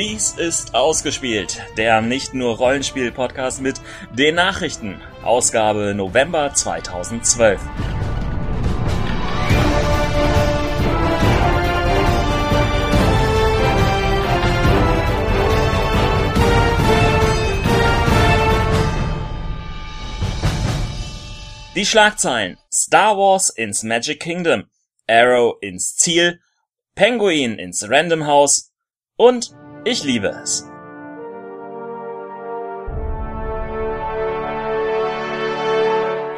Dies ist Ausgespielt, der nicht nur Rollenspiel-Podcast mit den Nachrichten. Ausgabe November 2012. Die Schlagzeilen. Star Wars ins Magic Kingdom, Arrow ins Ziel, Penguin ins Random House und ich liebe es.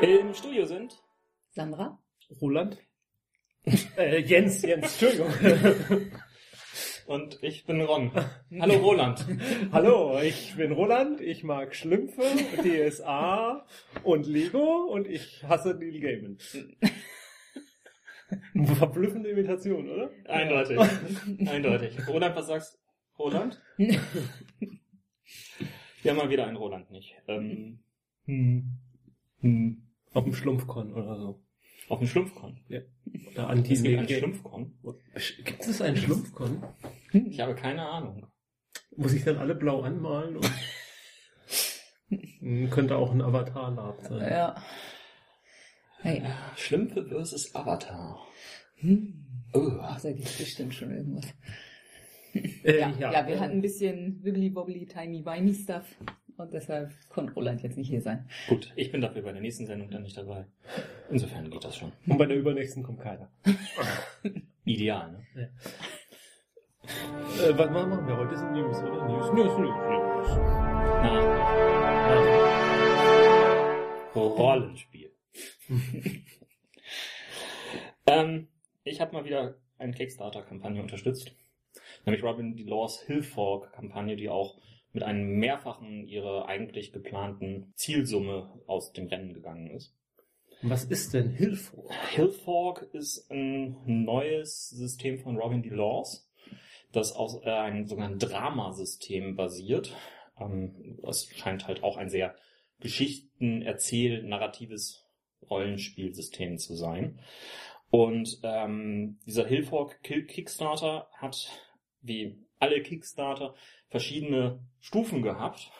Im Studio sind Sandra? Roland? äh, Jens, Jens, Entschuldigung. und ich bin Ron. Hallo Roland. Hallo, ich bin Roland, ich mag Schlümpfe, DSA und Lego und ich hasse Neil Gaiman. Verblüffende Imitation, oder? Eindeutig. Eindeutig. Roland, was sagst Roland? Wir haben mal wieder einen Roland nicht. Ähm, Hm. Hm. Auf dem Schlumpfkon oder so. auf dem Schlumpfkon. Ja. Oder anti Es gibt einen Schlumpfkon. Gibt es einen Schlumpfkon? Ich habe keine Ahnung. Muss ich dann alle blau anmalen? Und Könnte auch ein Avatar-Lab sein. Ja. Hey. Schlümpfe versus Avatar. Hm. Oh. Ach, da gibt's bestimmt schon irgendwas. Äh, Ja, ja, wir hatten ein bisschen wibbly wobbly tiny wimey stuff und deshalb konnte Roland jetzt nicht hier sein. Gut, ich bin dafür bei der nächsten Sendung dann nicht dabei. Insofern geht das schon. Und bei der übernächsten kommt keiner. Ideal, ne? Äh, was machen wir heute? Sind News, oder? News, News, News, News. Na. Rollenspiel. ähm, ich habe mal wieder eine Kickstarter-Kampagne unterstützt. Nämlich Robin DeLaws Hillfork-Kampagne, die auch mit einem mehrfachen ihrer eigentlich geplanten Zielsumme aus dem Rennen gegangen ist. Was ist denn Hilfe? Hillfork ist ein neues System von Robin DeLaws, das aus äh, einem sogenannten Dramasystem basiert. Ähm, das scheint halt auch ein sehr Geschichten erzähl narratives Rollenspielsystem zu sein. Und ähm, dieser Hillfork Kickstarter hat, wie alle Kickstarter, verschiedene Stufen gehabt,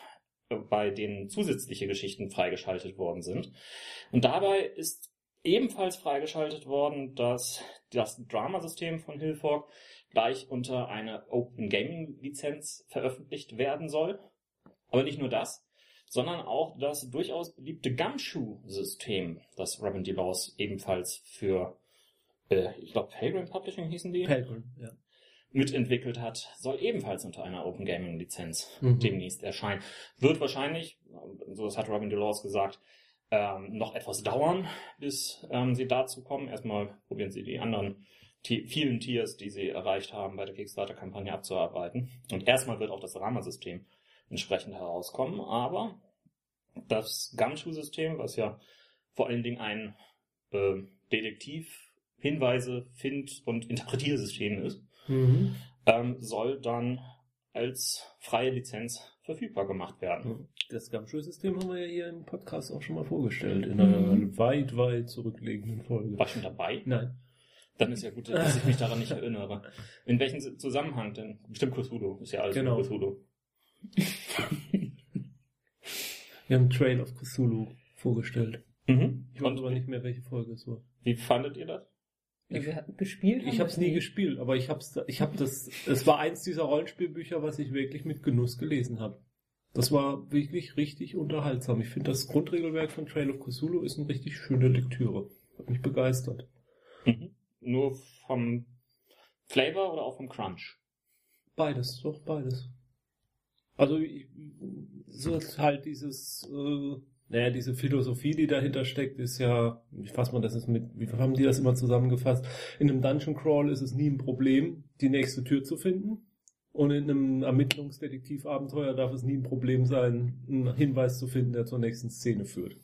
äh, bei denen zusätzliche Geschichten freigeschaltet worden sind. Und dabei ist ebenfalls freigeschaltet worden, dass das Dramasystem von Hillfork gleich unter eine Open Gaming Lizenz veröffentlicht werden soll. Aber nicht nur das, sondern auch das durchaus beliebte Gumshoe-System, das Robin DeLaws ebenfalls für, äh, ich glaube, Pelgrim Publishing hießen die, Pelgrim, ja. Mitentwickelt hat, soll ebenfalls unter einer Open Gaming Lizenz Mhm. demnächst erscheinen. Wird wahrscheinlich, so das hat Robin DeLaws gesagt, ähm, noch etwas dauern, bis ähm, sie dazu kommen. Erstmal probieren sie die anderen vielen Tiers, die sie erreicht haben, bei der Kickstarter-Kampagne abzuarbeiten. Und erstmal wird auch das Rama-System entsprechend herauskommen. Aber das Gumshoe-System, was ja vor allen Dingen ein äh, Detektiv, Hinweise, Find- und Interpretiersystem ist, Mhm. ähm, soll dann als freie Lizenz verfügbar gemacht werden. Das Gumshoe-System haben wir ja hier im Podcast auch schon mal vorgestellt, in einer weit, weit zurückliegenden Folge. War ich schon dabei? Nein. Dann ist ja gut, dass ich mich daran nicht erinnere. In welchem Zusammenhang denn? Bestimmt Cthulhu. Ist ja alles Genau. Cthulhu. Wir haben Trail of Cthulhu vorgestellt. Mhm. Ich weiß aber nicht mehr, welche Folge es war. wie fandet ihr das? Ja, wir hatten gespielt. Ich habe es nie gespielt, aber ich hab's, ich habe das, es war eins dieser Rollenspielbücher, was ich wirklich mit Genuss gelesen habe. Das war wirklich richtig unterhaltsam. Ich finde, das Grundregelwerk von Trail of Cthulhu ist eine richtig schöne Lektüre. Hat mich begeistert. Mhm. Nur vom Flavor oder auch vom Crunch? Beides, doch beides. Also ich- so ist halt dieses, äh, naja, diese Philosophie, die dahinter steckt, ist ja, wie fasst man das jetzt mit, wie haben die das immer zusammengefasst? In einem Dungeon Crawl ist es nie ein Problem, die nächste Tür zu finden. Und in einem Ermittlungsdetektivabenteuer darf es nie ein Problem sein, einen Hinweis zu finden, der zur nächsten Szene führt.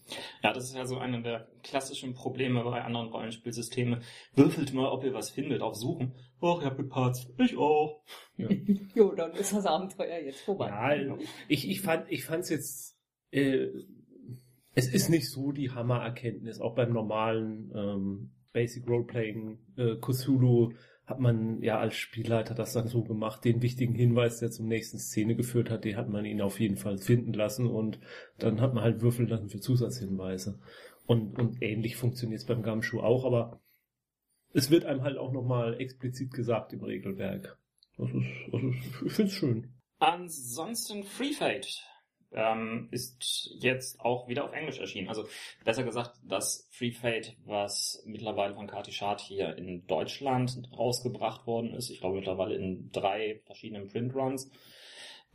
Ja, das ist ja so einer der klassischen Probleme bei anderen Rollenspielsystemen. Würfelt mal, ob ihr was findet, auf Suchen. Och, ich hab gepatzt. Ich auch. Jo, dann ist das Abenteuer jetzt vorbei. Ja, ich, ich fand ich fand's jetzt äh, es ist nicht so die Hammererkenntnis, auch beim normalen ähm, Basic Roleplaying äh, Cthulhu hat man ja als Spielleiter das dann so gemacht, den wichtigen Hinweis, der zum nächsten Szene geführt hat, den hat man ihn auf jeden Fall finden lassen und dann hat man halt würfeln lassen für Zusatzhinweise. Und, und ähnlich funktioniert es beim Gumshoe auch, aber es wird einem halt auch nochmal explizit gesagt im Regelwerk. Das ist, also ich finde es schön. Ansonsten Free Fate ähm, ist jetzt auch wieder auf Englisch erschienen. Also besser gesagt, das Free Fate, was mittlerweile von Kati Schad hier in Deutschland rausgebracht worden ist, ich glaube mittlerweile in drei verschiedenen Printruns,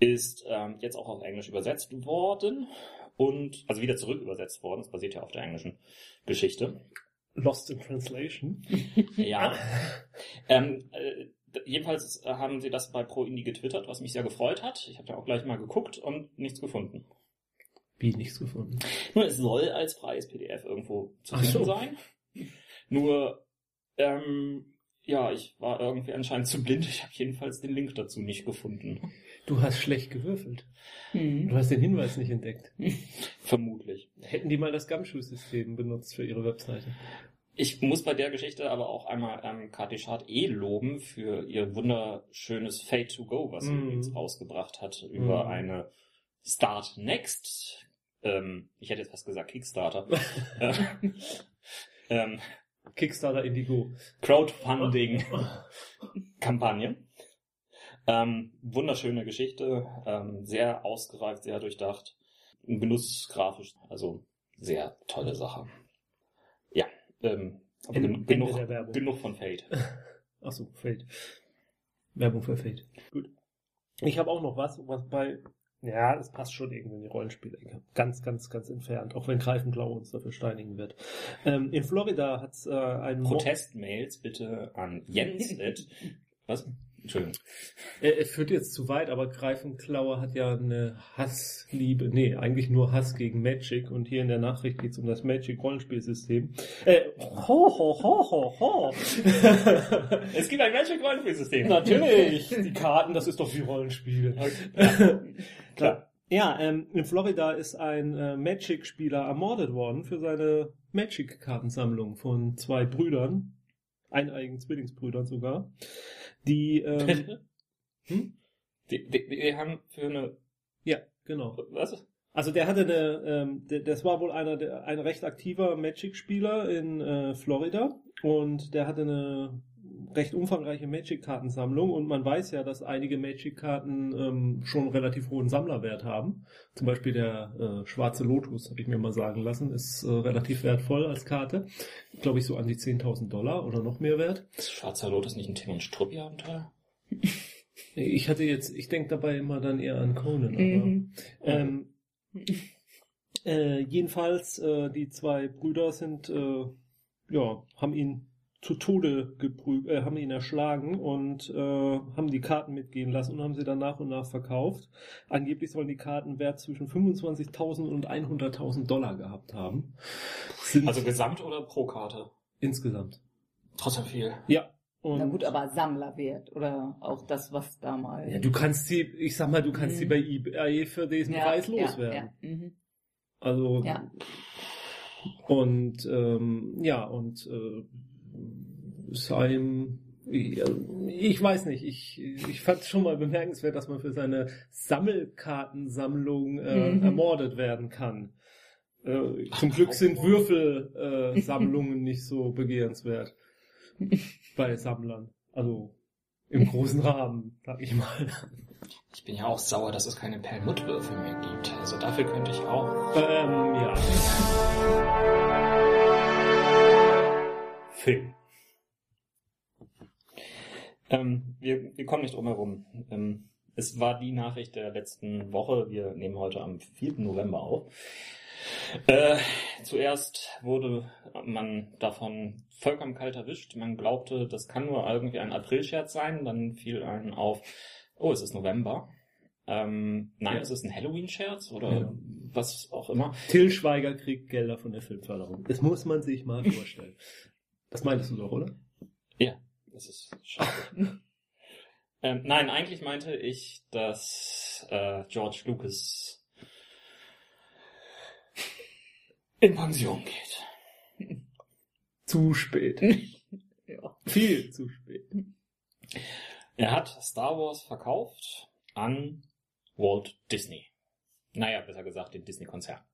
ist ähm, jetzt auch auf Englisch übersetzt worden und also wieder zurück übersetzt worden. Es basiert ja auf der englischen Geschichte. Lost in Translation. Ja. ähm, äh, jedenfalls haben sie das bei Pro Indie getwittert, was mich sehr gefreut hat. Ich habe da auch gleich mal geguckt und nichts gefunden. Wie nichts gefunden. Nur es soll als freies PDF irgendwo zu finden so. sein. Nur, ähm, ja, ich war irgendwie anscheinend zu blind. Ich habe jedenfalls den Link dazu nicht gefunden. Du hast schlecht gewürfelt. Hm. Du hast den Hinweis nicht entdeckt. Vermutlich. Hätten die mal das Gumshoe-System benutzt für ihre Webseite. Ich muss bei der Geschichte aber auch einmal ähm, Kati Schad eh loben für ihr wunderschönes Fade to Go, was sie Mhm. jetzt rausgebracht hat über Mhm. eine Start Next. Ähm, ich hätte jetzt fast gesagt Kickstarter. äh, ähm, Kickstarter Indigo. Crowdfunding-Kampagne. Ähm, wunderschöne Geschichte, ähm, sehr ausgereift, sehr durchdacht, Genuss grafisch, also sehr tolle Sache. Ähm, aber Ende- gen Ende genug, der Werbung. genug von Fate. Achso, Fate. Werbung für Fate. Gut. Ich habe auch noch was, was bei. Ja, es passt schon irgendwie in die Rollenspielecke. Ganz, ganz, ganz entfernt, auch wenn Greifenklau uns dafür steinigen wird. Ähm, in Florida hat es äh, einen Protestmails bitte an Jens. Was? Entschuldigung. Es führt jetzt zu weit, aber Greifenklaue hat ja eine Hassliebe, nee, eigentlich nur Hass gegen Magic und hier in der Nachricht geht es um das Magic-Rollenspielsystem. Äh, ho, ho, ho, ho, ho. Es gibt ein Magic Rollenspielsystem. Natürlich, die Karten, das ist doch wie Rollenspiel. Klar. Ja, ähm, in Florida ist ein äh, Magic-Spieler ermordet worden für seine Magic-Kartensammlung von zwei Brüdern, eineigen Zwillingsbrüdern sogar, die, ähm, hm? Die, die, die haben für eine, ja, genau. was? Also der hatte eine, ähm, der, das war wohl einer, der, ein recht aktiver Magic-Spieler in äh, Florida und der hatte eine recht umfangreiche Magic-Kartensammlung und man weiß ja, dass einige Magic-Karten ähm, schon relativ hohen Sammlerwert haben. Zum Beispiel der äh, schwarze Lotus, habe ich mir mal sagen lassen, ist äh, relativ wertvoll als Karte. Glaube ich so an die 10.000 Dollar oder noch mehr wert. Ist Schwarzer Lotus nicht ein Tim und Struppi-Abenteuer? Ich hatte jetzt, ich denke dabei immer dann eher an Conan, aber Mhm. Ähm, äh, jedenfalls, äh, die zwei Brüder sind, äh, ja, haben ihn zu Tode geprügelt, äh, haben ihn erschlagen und äh, haben die Karten mitgehen lassen und haben sie dann nach und nach verkauft. Angeblich sollen die Karten Wert zwischen 25.000 und 100.000 Dollar gehabt haben. Sind Also gesamt oder pro Karte? insgesamt. Trotzdem viel. Ja. Und Na gut, aber Sammlerwert oder auch das, was da mal. ja, du kannst sie, ich sag mal, du kannst sie Mhm. bei eBay für diesen Preis loswerden. Ja, ja. Mhm. Also Ja. und ähm, ja und äh, sein ich weiß nicht, ich, ich fand es schon mal bemerkenswert, dass man für seine Sammelkartensammlung äh, Mhm. ermordet werden kann. Äh, zum Glück sind Würfelsammlungen äh, nicht so begehrenswert bei Sammlern. Also im großen Rahmen, sag ich mal. Ich bin ja auch sauer, dass es keine Perlmuttwürfel mehr gibt. Also dafür könnte ich auch. Ähm, ja. Film. Ähm, wir, wir kommen nicht drum herum. Ähm, es war die Nachricht der letzten Woche. Wir nehmen heute am 4. November auf. Äh, zuerst wurde man davon vollkommen kalt erwischt. Man glaubte, das kann nur irgendwie ein Aprilscherz sein. Dann fiel einem auf, oh, es ist November. Ähm, nein, Ja. es ist ein Halloween-Scherz oder Ja. was auch immer. Till Schweiger kriegt Gelder von der Filmförderung. Das muss man sich mal vorstellen. Das meintest du doch, oder? Das ist schade. ähm, nein, eigentlich meinte ich, dass äh, George Lucas in Pension geht. Zu spät. Ja. Viel zu spät. Er hat Star Wars verkauft an Walt Disney. Naja, besser gesagt, den Disney-Konzern.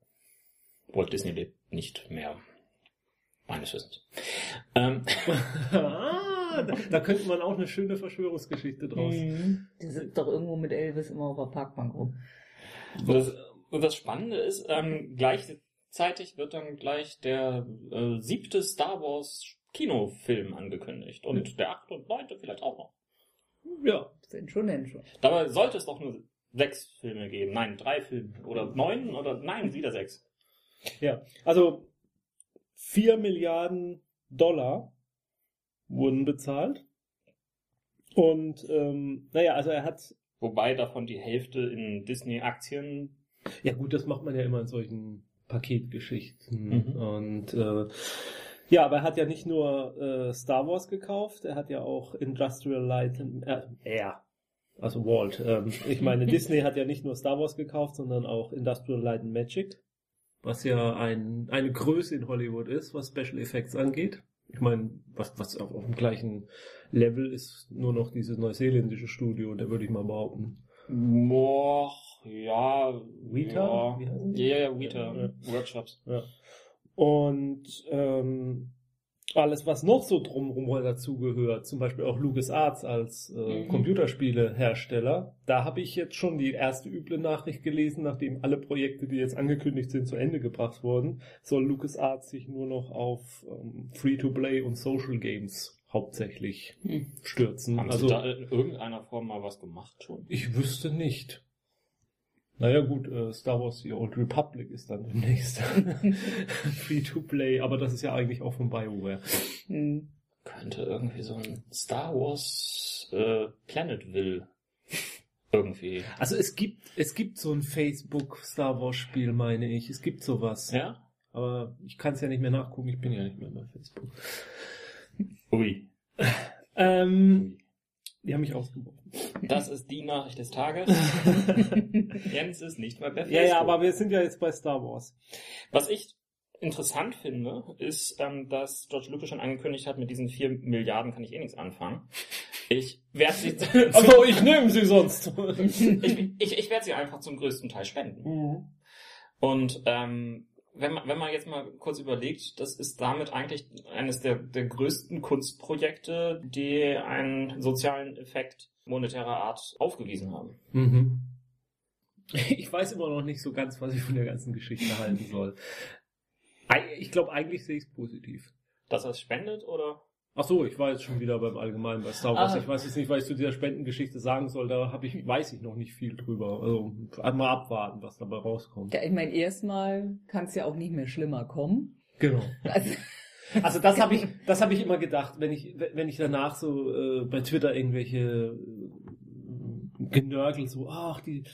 Walt Disney lebt nicht mehr. Meines Wissens. Ähm, ah, da, da könnte man auch eine schöne Verschwörungsgeschichte draus. Mhm. Die sind doch irgendwo mit Elvis immer auf der Parkbank rum. das, das Spannende ist, ähm, gleichzeitig wird dann gleich der äh, siebte Star Wars Kinofilm angekündigt. Und der achte und neunte vielleicht auch noch. Ja. Sind schon denn schon. Dabei sollte es doch nur sechs Filme geben. Nein, drei Filme. Oder neun oder nein, wieder sechs. Ja. Also 4 Milliarden Dollar wurden bezahlt. Und ähm, naja, also er hat Wobei davon die Hälfte in Disney-Aktien. Ja gut, das macht man ja immer in solchen Paketgeschichten. Mhm. Und äh, ja, aber er hat ja nicht nur äh, Star Wars gekauft, er hat ja auch Industrial Light, äh, er, also Walt. Ähm, ich meine, Disney hat ja nicht nur Star Wars gekauft, sondern auch Industrial Light and Magic, was ja ein, eine Größe in Hollywood ist, was Special Effects angeht. Ich meine, was, was auf, auf dem gleichen Level ist nur noch dieses neuseeländische Studio, da würde ich mal behaupten. Boah, ja. Weta? Ja, ja, ja, Weta. Ja. Workshops. Ja. Und ähm, alles, was noch so drumherum dazugehört, zum Beispiel auch LucasArts als äh, Mhm. Computerspielehersteller, da habe ich jetzt schon die erste üble Nachricht gelesen, nachdem alle Projekte, die jetzt angekündigt sind, zu Ende gebracht wurden, soll LucasArts sich nur noch auf ähm, Free-to-Play und Social Games hauptsächlich Hm. stürzen. Haben also Sie da in irgendeiner Form mal was gemacht schon? ich wüsste nicht. Naja gut, äh, Star Wars The Old Republic ist dann demnächst Free-to-Play, aber das ist ja eigentlich auch von BioWare. Hm. Könnte irgendwie so ein Star Wars äh, Planetville irgendwie. Also es gibt, es gibt so ein Facebook Star Wars Spiel, meine ich. Es gibt sowas. Ja? Aber ich kann es ja nicht mehr nachgucken, ich bin ja nicht mehr bei Facebook. Ui. Ähm, die haben mich ausgeworfen. Das ist die Nachricht des Tages. Jens ist nicht mehr bei Ja, ja, aber wir sind ja jetzt bei Star Wars. Was ich interessant finde, ist, ähm, dass George Lucas schon angekündigt hat, mit diesen vier Milliarden kann ich eh nichts anfangen. Ich werde sie, Also ich nehme sie sonst. ich, ich, ich werde sie einfach zum größten Teil spenden. Mhm. Und ähm, wenn man, wenn man jetzt mal kurz überlegt, das ist damit eigentlich eines der, der größten Kunstprojekte, die einen sozialen Effekt monetärer Art aufgewiesen haben. Mhm. Ich weiß immer noch nicht so ganz, was ich von der ganzen Geschichte halten soll. Ich glaube, eigentlich sehe ich es positiv. Dass er es spendet oder? Ach so, ich war jetzt schon wieder beim Allgemeinen bei Star Wars. Ah. Ich weiß jetzt nicht, was ich zu dieser Spendengeschichte sagen soll. Da habe ich, weiß ich noch nicht viel drüber. Also einmal abwarten, was dabei rauskommt. Ja, ich meine, erstmal kann es ja auch nicht mehr schlimmer kommen. Genau. Also, Also das habe ich, das habe ich immer gedacht, wenn ich, wenn ich danach so äh, bei Twitter irgendwelche äh, Genörgel so, ach die,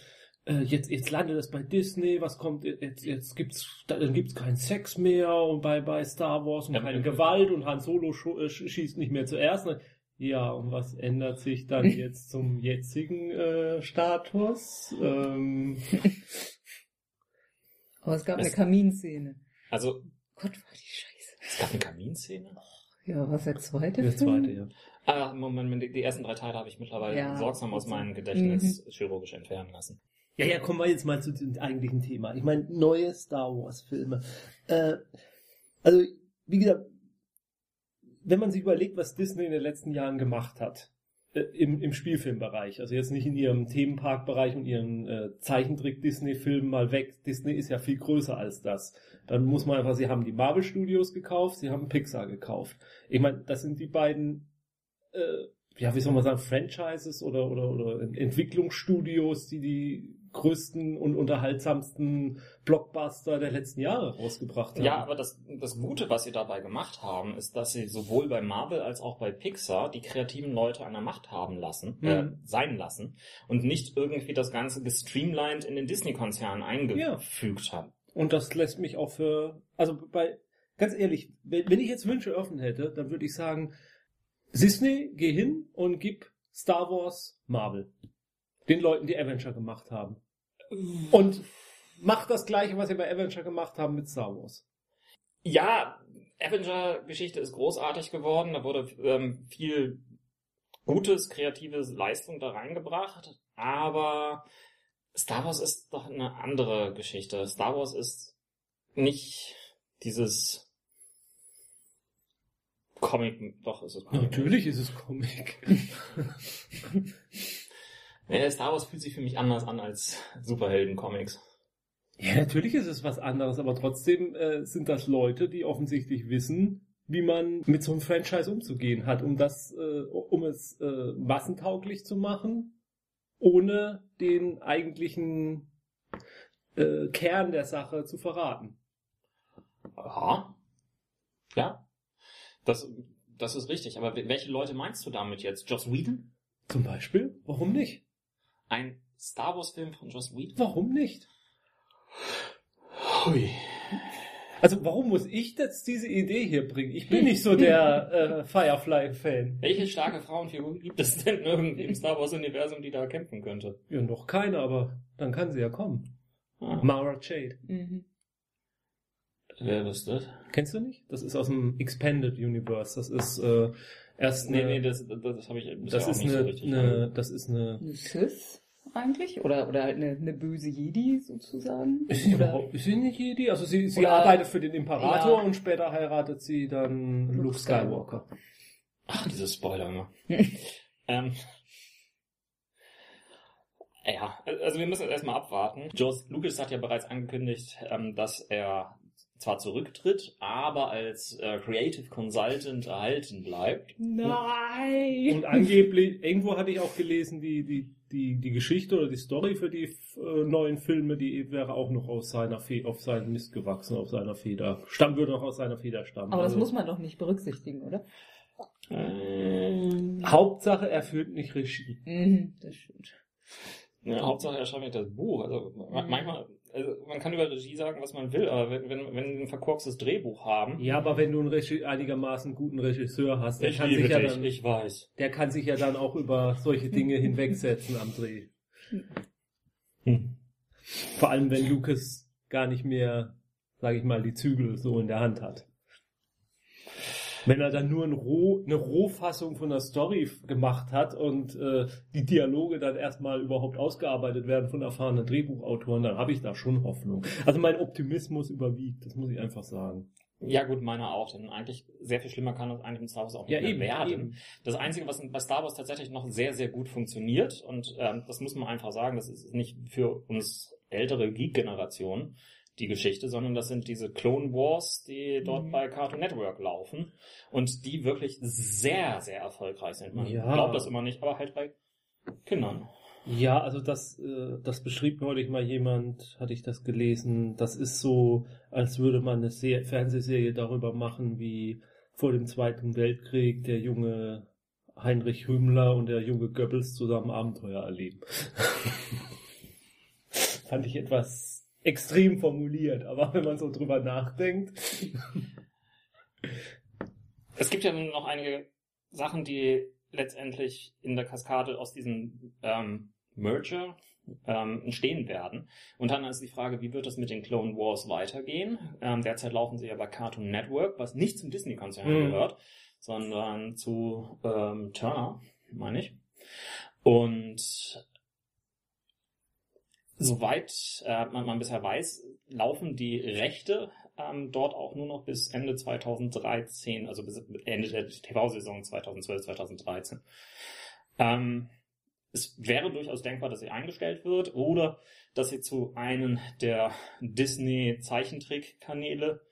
äh, jetzt jetzt landet das bei Disney, was kommt jetzt jetzt gibt's dann gibt's keinen Sex mehr und bei bei Star Wars und Ja, keine ja. Gewalt und Han Solo äh, sch- schießt nicht mehr zuerst. Ja, und was ändert sich dann jetzt zum jetzigen äh, Status? Ähm, aber es gab Es- eine Kaminszene. Also, Gott, war die scheiße. es gab eine Kaminszene? Ja, was der zweite der Film? zweite, ja. Ah, Moment, die, ersten drei Teile habe ich mittlerweile Ja. sorgsam aus meinem Gedächtnis chirurgisch entfernen lassen. Ja, ja, kommen wir jetzt mal zu dem eigentlichen Thema. Ich meine, neue Star Wars-Filme. Äh, also, wie gesagt, wenn man sich überlegt, was Disney in den letzten Jahren gemacht hat, äh, im, im Spielfilmbereich, also jetzt nicht in ihrem Themenparkbereich und ihren äh, Zeichentrick-Disney-Filmen mal weg. Disney ist ja viel größer als das. Dann muss man einfach, sie haben die Marvel Studios gekauft, sie haben Pixar gekauft. Ich meine, das sind die beiden äh, ja, wie soll man sagen, Franchises oder, oder, oder Entwicklungsstudios, die die größten und unterhaltsamsten Blockbuster der letzten Jahre rausgebracht haben. Ja, aber das, das Gute, was sie dabei gemacht haben, ist, dass sie sowohl bei Marvel als auch bei Pixar die kreativen Leute an der Macht haben lassen, äh, Mhm. sein lassen und nicht irgendwie das Ganze gestreamlined in den Disney-Konzern eingefügt haben. Und das lässt mich auch für, also bei, ganz ehrlich, wenn, wenn ich jetzt Wünsche offen hätte, dann würde ich sagen, Disney, geh hin und gib Star Wars Marvel. Den Leuten, die Avenger gemacht haben. Und mach das gleiche, was sie bei Avenger gemacht haben mit Star Wars. Ja, Avenger-Geschichte ist großartig geworden. Da wurde ähm, viel gutes, kreatives Leistung da reingebracht, aber Star Wars ist doch eine andere Geschichte. Star Wars ist nicht dieses Comic, doch ist es Comic. Natürlich ist es Comic. Ja, Star Wars fühlt sich für mich anders an als Superhelden-Comics. Ja, natürlich ist es was anderes, aber trotzdem äh, sind das Leute, die offensichtlich wissen, wie man mit so einem Franchise umzugehen hat, um das, äh, um es äh, massentauglich zu machen, ohne den eigentlichen äh, Kern der Sache zu verraten. Ja. Ja. Das, das ist richtig. Aber welche Leute meinst du damit jetzt? Joss Whedon? Zum Beispiel, warum nicht? Ein Star Wars-Film von Joss Whedon? Warum nicht? Hui. Also warum muss ich jetzt diese Idee hier bringen? Ich bin nicht so der äh, Firefly-Fan. Welche starke Frauenfigur gibt es denn irgendwie im Star Wars-Universum, die da kämpfen könnte? Ja, noch keine, aber dann kann sie ja kommen. Ah. Mara Jade. Mhm. Wer ist das? Kennst du nicht? Das ist aus dem Expanded Universe. Das ist äh, erst Nee, eine, nee, das, das, das habe ich das auch ist nicht so eine, richtig. eine, das ist eine. Eine Sith eigentlich? Oder, oder halt eine, eine böse Jedi sozusagen? Ist sie Oder- überhaupt, ist sie nicht Jedi? Also sie, sie Oder- arbeitet für den Imperator Ja. und später heiratet sie dann Luke, Luke Skywalker. Ach, diese Spoiler immer. ähm, ja, also wir müssen jetzt erstmal abwarten. George Lucas hat ja bereits angekündigt, ähm, dass er zwar zurücktritt, aber als äh, Creative Consultant erhalten bleibt. Nein! Und angeblich, irgendwo hatte ich auch gelesen, die, die, die, die Geschichte oder die Story für die äh, neuen Filme, die wäre auch noch aus seiner Fe auf seinen Mist gewachsen, auf seiner Feder. Stamm würde noch aus seiner Feder stammen. Aber das Also, muss man doch nicht berücksichtigen, oder? Ähm, Hauptsache, er führt nicht Regie. Mhm, das stimmt. Ja, Hauptsache er schreibt nicht das Buch. Also Mhm. manchmal, also man kann über Regie sagen, was man will, aber wenn, wenn, wenn wir ein verkorkstes Drehbuch haben, Ja, aber wenn du einen Regi einigermaßen guten Regisseur hast, der ich kann, sich ja dich, dann, ich weiß. der kann sich ja dann auch über solche Dinge hinwegsetzen am Dreh. Hm. Vor allem, wenn Lucas gar nicht mehr, sage ich mal, die Zügel so in der Hand hat. Wenn er dann nur ein Roh, eine Rohfassung von der Story gemacht hat und äh, die Dialoge dann erstmal überhaupt ausgearbeitet werden von erfahrenen Drehbuchautoren, dann habe ich da schon Hoffnung. Also mein Optimismus überwiegt, das muss ich einfach sagen. Ja gut, meiner auch, denn eigentlich sehr viel schlimmer kann das eigentlich mit Star Wars auch nicht mehr werden. Das Einzige, was bei Star Wars tatsächlich noch sehr, sehr gut funktioniert, und ähm, das muss man einfach sagen, das ist nicht für uns ältere Geek-Generation die Geschichte, sondern das sind diese Clone Wars, die dort Mhm. bei Cartoon Network laufen und die wirklich sehr, sehr erfolgreich sind. Man Ja. glaubt das immer nicht, aber halt bei Kindern. Ja, also das, äh, das beschrieb neulich mal jemand, hatte ich das gelesen. Das ist so, als würde man eine Se Fernsehserie darüber machen, wie vor dem Zweiten Weltkrieg der junge Heinrich Hümmler und der junge Goebbels zusammen Abenteuer erleben. Fand ich etwas extrem formuliert, aber wenn man so drüber nachdenkt. Es gibt ja noch einige Sachen, die letztendlich in der Kaskade aus diesem ähm, Merger ähm, entstehen werden. Und dann ist die Frage, wie wird es mit den Clone Wars weitergehen? Ähm, derzeit laufen sie ja bei Cartoon Network, was nicht zum Disney-Konzern Mhm. gehört, sondern zu ähm, Turner, meine ich. Und soweit äh, man, man bisher weiß, laufen die Rechte ähm, dort auch nur noch bis Ende 2013, also bis Ende der TV-Saison 2012, 2013. Ähm, es wäre durchaus denkbar, dass sie eingestellt wird oder dass sie zu einem der Disney-Zeichentrick-Kanäle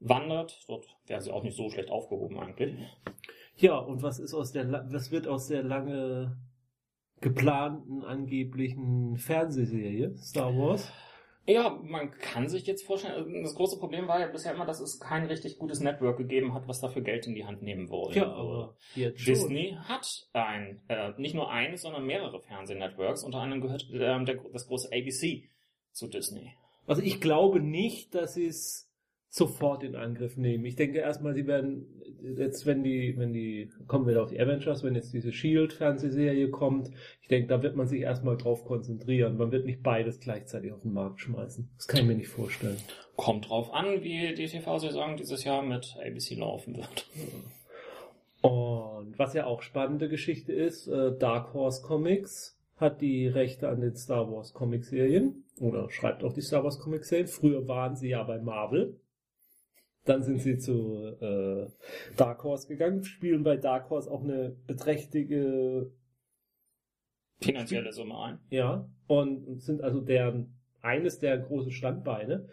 wandert. Dort wäre sie auch nicht so schlecht aufgehoben eigentlich. Ja, und was ist aus der, was wird aus der lange geplanten angeblichen Fernsehserie Star Wars? Ja, man kann sich jetzt vorstellen, also das große Problem war ja bisher immer, dass es kein richtig gutes Network gegeben hat, was dafür Geld in die Hand nehmen wollte. Ja, aber jetzt schon. Disney hat ein, äh, nicht nur eines, sondern mehrere Fernsehnetworks. Unter anderem gehört ähm, der, das große ABC zu Disney. Also ich glaube nicht, dass es sofort in Angriff nehmen. Ich denke erstmal, sie werden jetzt, wenn die, wenn die, kommen wir auf die Avengers, wenn jetzt diese Shield-Fernsehserie kommt, ich denke, da wird man sich erstmal drauf konzentrieren. Man wird nicht beides gleichzeitig auf den Markt schmeißen. Das kann ich mir nicht vorstellen. Kommt drauf an, wie die TV-Saison dieses Jahr mit ABC laufen wird. Und was ja auch spannende Geschichte ist, äh, Dark Horse Comics hat die Rechte an den Star Wars Comic-Serien oder schreibt auch die Star Wars Comic-Serien. Früher waren sie ja bei Marvel. Dann sind sie zu äh, Dark Horse gegangen, spielen bei Dark Horse auch eine beträchtliche Finanzielle Summe ein. Ja, und sind also deren, eines der großen Standbeine.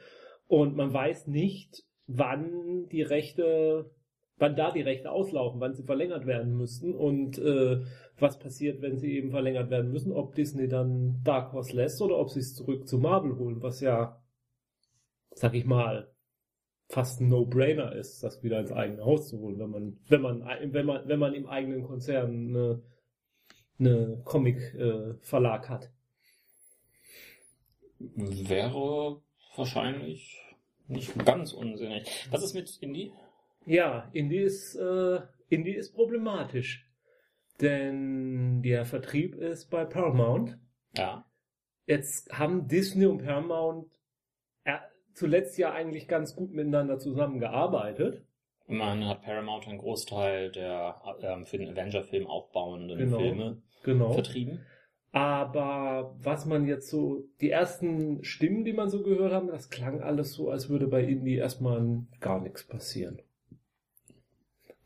Und man weiß nicht, wann die Rechte, wann da die Rechte auslaufen, wann sie verlängert werden müssten und äh, was passiert, wenn sie eben verlängert werden müssen, ob Disney dann Dark Horse lässt oder ob sie es zurück zu Marvel holen, was ja, sag ich mal, fast ein No-Brainer ist, das wieder ins eigene Haus zu holen, wenn man, wenn man, wenn man, wenn man im eigenen Konzern eine, eine Comic-Verlag hat. Wäre wahrscheinlich nicht ganz unsinnig. Was ist mit Indie? Ja, Indie ist, äh, Indie ist problematisch. Denn der Vertrieb ist bei Paramount. Ja. Jetzt haben Disney und Paramount äh, zuletzt ja eigentlich ganz gut miteinander zusammengearbeitet. Immerhin hat Paramount einen Großteil der ähm, für den Avenger-Film aufbauenden Genau. Filme Genau. vertrieben. Aber was man jetzt so, die ersten Stimmen, die man so gehört haben, das klang alles so, als würde bei Indie erstmal gar nichts passieren.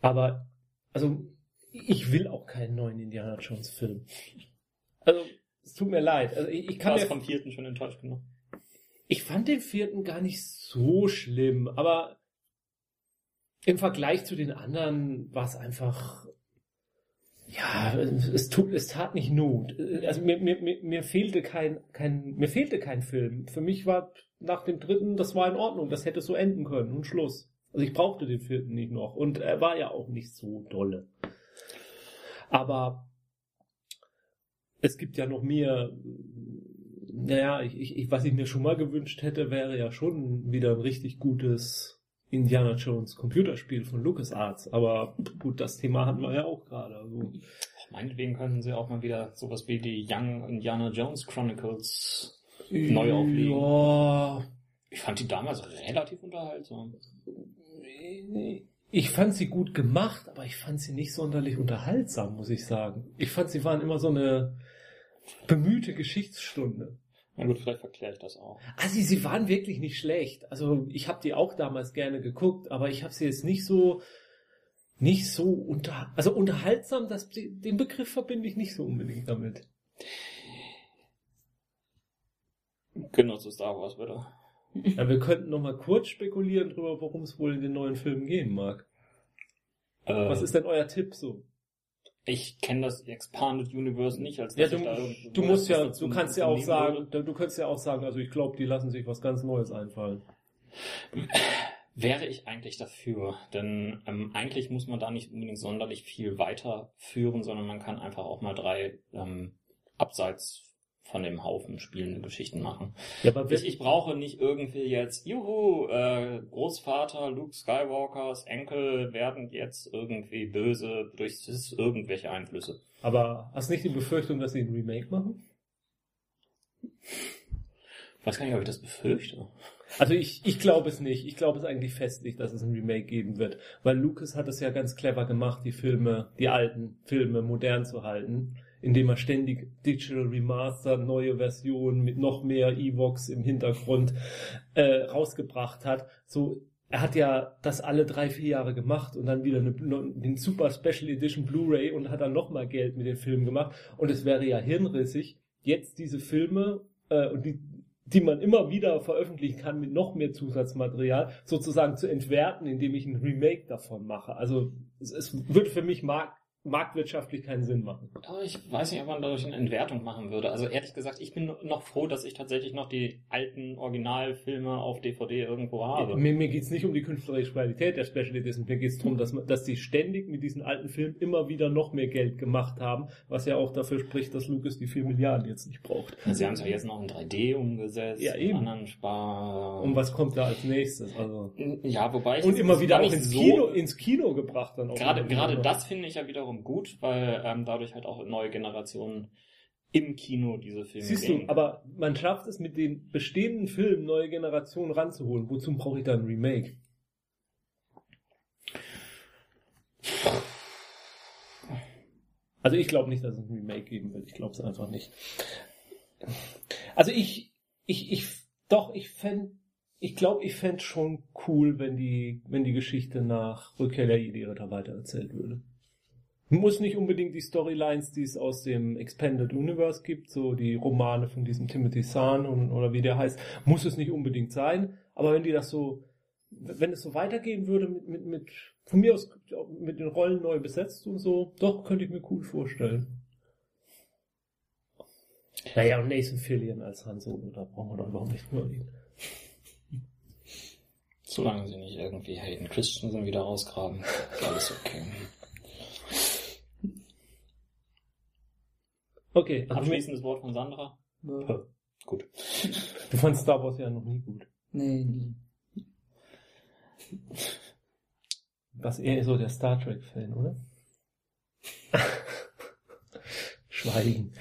Aber, also, ich will auch keinen neuen Indiana Jones Film. Also, es tut mir leid. Also, ich, ich kann Warst mir vom vierten schon enttäuscht genug. Ich fand den vierten gar nicht so schlimm, aber im Vergleich zu den anderen war es einfach, ja, es tut, es tat nicht Not. Also mir, mir, mir, fehlte kein, kein, mir fehlte kein Film. Für mich war nach dem dritten, das war in Ordnung, das hätte so enden können und Schluss. Also ich brauchte den vierten nicht noch und er war ja auch nicht so dolle. Aber es gibt ja noch mehr. Naja, ich, ich, was ich mir schon mal gewünscht hätte, wäre ja schon wieder ein richtig gutes Indiana Jones Computerspiel von LucasArts. Aber gut, das Thema hatten wir ja auch gerade. Also, meinetwegen könnten sie auch mal wieder sowas wie die Young Indiana Jones Chronicles neu auflegen. Ja, Ich fand die damals relativ unterhaltsam. ich fand sie gut gemacht, aber ich fand sie nicht sonderlich unterhaltsam, muss ich sagen. Ich fand, sie waren immer so eine bemühte Geschichtsstunde. Na gut, vielleicht verkläre ich das auch. Also sie waren wirklich nicht schlecht. Also ich habe die auch damals gerne geguckt, aber ich habe sie jetzt nicht so nicht so unter also unterhaltsam, das den Begriff verbinde ich nicht so unbedingt damit. Genau zu Star Wars, bitte. Ja, wir könnten noch mal kurz spekulieren darüber, worum es wohl in den neuen Filmen gehen mag. Äh, Was ist denn euer Tipp so? Ich kenne das Expanded Universe nicht, als Ja, du, da du musst ja, du kannst ja auch sagen, du du kannst ja auch sagen, also ich glaube, die lassen sich was ganz Neues einfallen. Wäre ich eigentlich dafür, denn ähm, eigentlich muss man da nicht unbedingt sonderlich viel weiterführen, sondern man kann einfach auch mal drei ähm, abseits von dem Haufen spielende Geschichten machen. Ja, aber Ich, ich brauche nicht irgendwie jetzt, juhu, äh, Großvater Luke Skywalkers Enkel werden jetzt irgendwie böse durch irgendwelche Einflüsse. aber hast nicht die Befürchtung, dass sie ein Remake machen? Ich weiß gar nicht, ob ich das befürchte. Also ich, ich glaube es nicht. Ich glaube es eigentlich fest nicht, dass es ein Remake geben wird. Weil Lucas hat es ja ganz clever gemacht, die Filme, die alten Filme modern zu halten, indem er ständig Digital Remaster, neue Versionen mit noch mehr Evox im Hintergrund äh, rausgebracht hat. So, er hat ja das alle drei, vier Jahre gemacht und dann wieder eine, den Super Special Edition Blu-ray und hat dann nochmal Geld mit den Filmen gemacht. Und es wäre ja hirnrissig, jetzt diese Filme äh, und die die man immer wieder veröffentlichen kann mit noch mehr Zusatzmaterial, sozusagen zu entwerten, indem ich ein Remake davon mache. Also es, es würde für mich mark marktwirtschaftlich keinen Sinn machen. Aber ich weiß nicht, ob man dadurch eine Entwertung machen würde. Also ehrlich gesagt, ich bin noch froh, dass ich tatsächlich noch die alten Originalfilme auf DVD irgendwo habe. Mir, mir geht's nicht um die künstlerische Qualität der Special Edition, mir geht's darum, dass, dass die ständig mit diesen alten Filmen immer wieder noch mehr Geld gemacht haben, was ja auch dafür spricht, dass Lucas die 4 Milliarden jetzt nicht braucht. Sie haben es ja jetzt noch in 3D umgesetzt. Ja, eben. anderen Spar... Und was kommt da als nächstes? Also Ja, wobei ich und immer wieder auch ins so- Kino, ins Kino gebracht dann auch. Gerade, gerade das finde ich ja wiederum gut, weil ähm, dadurch halt auch neue Generationen im Kino diese Filme Siehst sehen. du, aber man schafft es mit den bestehenden Filmen neue Generationen ranzuholen. Wozu brauche ich dann ein Remake? Also ich glaube nicht, dass es ein Remake geben wird. Ich glaube es einfach nicht. Also ich, ich, ich, doch, ich fände, ich glaube, ich fände schon cool, wenn die, wenn die Geschichte nach Rückkehr der Jedi-Ritter weitererzählt würde. Muss nicht unbedingt die Storylines, die es aus dem Expanded Universe gibt, so die Romane von diesem Timothy Zahn und, oder wie der heißt, muss es nicht unbedingt sein. Aber wenn die das so, wenn es so weitergehen würde mit, mit, mit von mir aus mit den Rollen neu besetzt und so, doch, könnte ich mir cool vorstellen. Naja, und Nathan Fillion als Han Solo, da brauchen wir doch überhaupt nicht drüber reden. Solange sie nicht irgendwie Hayden Christensen wieder rausgraben, ist alles okay. Okay, also Abschließendes Wort von Sandra. Ja. Gut. du fandst Star Wars ja noch nie gut. Nee, nie. Was eher so der Star Trek-Fan, oder? Schweigen.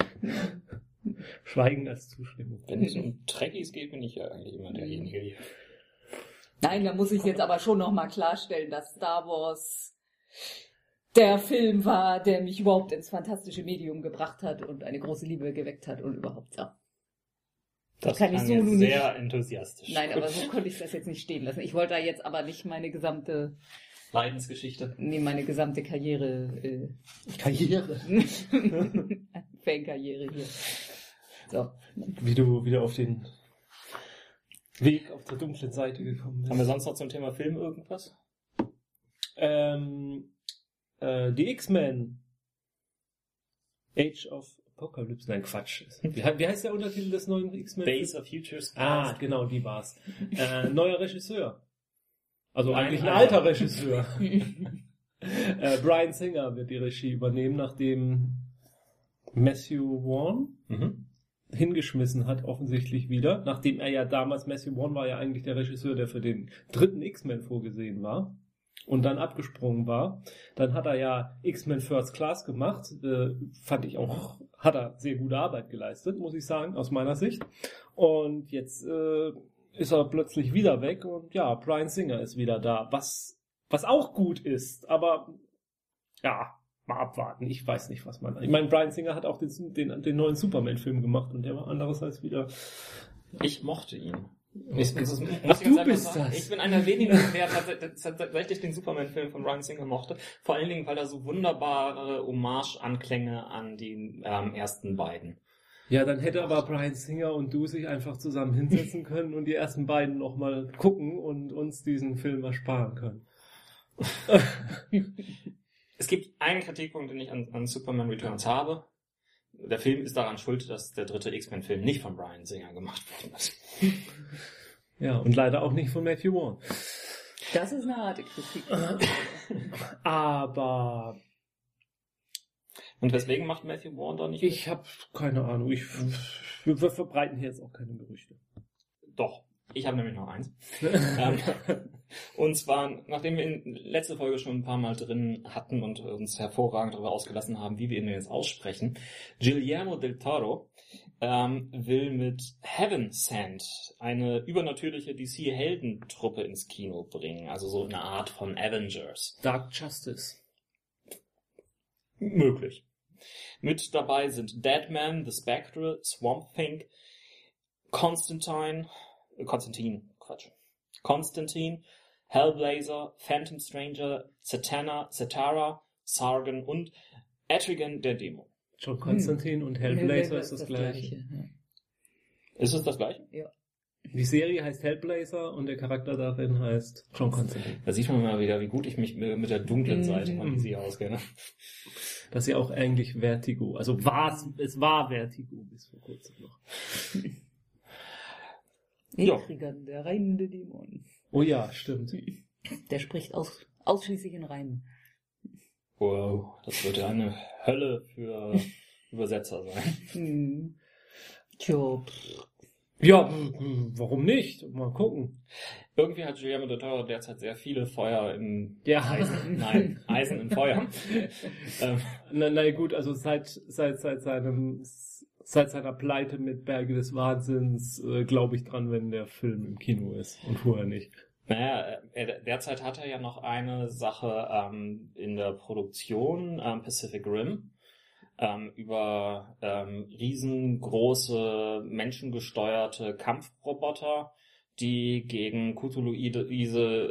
Schweigen als Zustimmung. Wenn es um Trekkies geht, bin ich ja eigentlich immer derjenige hier. Nein, da muss ich jetzt aber schon nochmal klarstellen, dass Star Wars der Film war, der mich überhaupt ins fantastische Medium gebracht hat und eine große Liebe geweckt hat und überhaupt ja. Das kann ich so jetzt sehr enthusiastisch. Nein, Gut. aber so konnte ich das jetzt nicht stehen lassen. Ich wollte da jetzt aber nicht meine gesamte, Leidensgeschichte. nee, meine gesamte Karriere, äh, Karriere. Fankarriere hier. So. Wie du wieder auf den Weg auf der dunklen Seite gekommen Haben wir bist. sonst noch zum Thema Film irgendwas? Ähm, äh, die X-Men. Age of Apocalypse. Nein, Quatsch. Wie, wie heißt der Untertitel des neuen X-Men? Days of Futures Ah, genau, die war's. Äh, neuer Regisseur. Also Nein, eigentlich ein alter. alter Regisseur. äh, Brian Singer wird die Regie übernehmen, nachdem Matthew Vaughn Mhm. hingeschmissen hat, offensichtlich wieder. Nachdem er ja damals, Matthew Vaughn war ja eigentlich der Regisseur, der für den dritten X-Men vorgesehen war und dann abgesprungen war. Dann hat er ja X-Men First Class gemacht. Äh, fand ich auch, hat er sehr gute Arbeit geleistet, muss ich sagen, aus meiner Sicht. Und jetzt äh, ist er plötzlich wieder weg und ja, Brian Singer ist wieder da, was, was auch gut ist, aber ja, mal abwarten. Ich weiß nicht, was man. Ich meine, Brian Singer hat auch den, den, den neuen Superman-Film gemacht und der war andererseits wieder. Ich mochte ihn. Ich- das ist- muss Ach, du einfach bist sagen. das. Ich bin einer der wenigen, der tats- tatsächlich den Superman-Film von Ryan Singer mochte. Vor allen Dingen, weil er so wunderbare Hommage-Anklänge an die ähm, ersten beiden. Ja, dann hätte aber Brian Singer und du sich einfach zusammen hinsetzen können und die ersten beiden nochmal gucken und uns diesen Film ersparen können. Es gibt einen Kritikpunkt, den ich an, an Superman Returns habe. Der Film ist daran schuld, dass der dritte X-Men-Film nicht von Brian Singer gemacht worden ist. Ja, und leider auch nicht von Matthew Vaughn. Das ist eine harte Kritik. Aber Und weswegen macht Matthew Vaughn da nicht ich habe keine Ahnung. Ich, wir, verbreiten hier jetzt auch keine Gerüchte. Doch. Ich habe nämlich noch eins. Ähm, und zwar, nachdem wir in letzte Folge schon ein paar Mal drin hatten und uns hervorragend darüber ausgelassen haben, wie wir ihn jetzt aussprechen, Guillermo del Toro ähm, will mit Heaven Sent eine übernatürliche DC-Heldentruppe ins Kino bringen. Also so eine Art von Avengers. Dark Justice. Möglich. Mit dabei sind Deadman, The Spectre, Swamp Thing, Constantine, Konstantin, Quatsch. Constantine, Hellblazer, Phantom Stranger, Satana, Satara, Sargon und Etrigan der Dämon. John Constantine und Hellblazer ist das, gleiche. ja. Ist es das gleiche? Die Serie heißt Hellblazer und der Charakter darin heißt John Constantine. Da sieht man mal wieder, wie gut ich mich mit der dunklen Mhm. Seite von DC auskenne. Das ist ja auch eigentlich Vertigo. Also war es, es war Vertigo bis vor kurzem noch. Ja. Etrigan, der reimende Dämon. Oh ja, stimmt. Der spricht aus, ausschließlich in Reimen. Wow, das wird ja eine Hölle für Übersetzer sein. Hm. Tja. Ja, hm, warum nicht? Mal gucken. Irgendwie hat Guillermo del Toro derzeit sehr viele Feuer im Ja. Eisen, nein, Eisen im Feuer. ähm, Na, na gut, also seit, seit, seit seinem, seit seiner Pleite mit Berge des Wahnsinns äh, glaube ich dran, wenn der Film im Kino ist und vorher nicht. naja, er, derzeit hat er ja noch eine Sache ähm, in der Produktion, ähm, Pacific Rim. ähm, über ähm, riesengroße menschengesteuerte Kampfroboter, die gegen Cthulhuide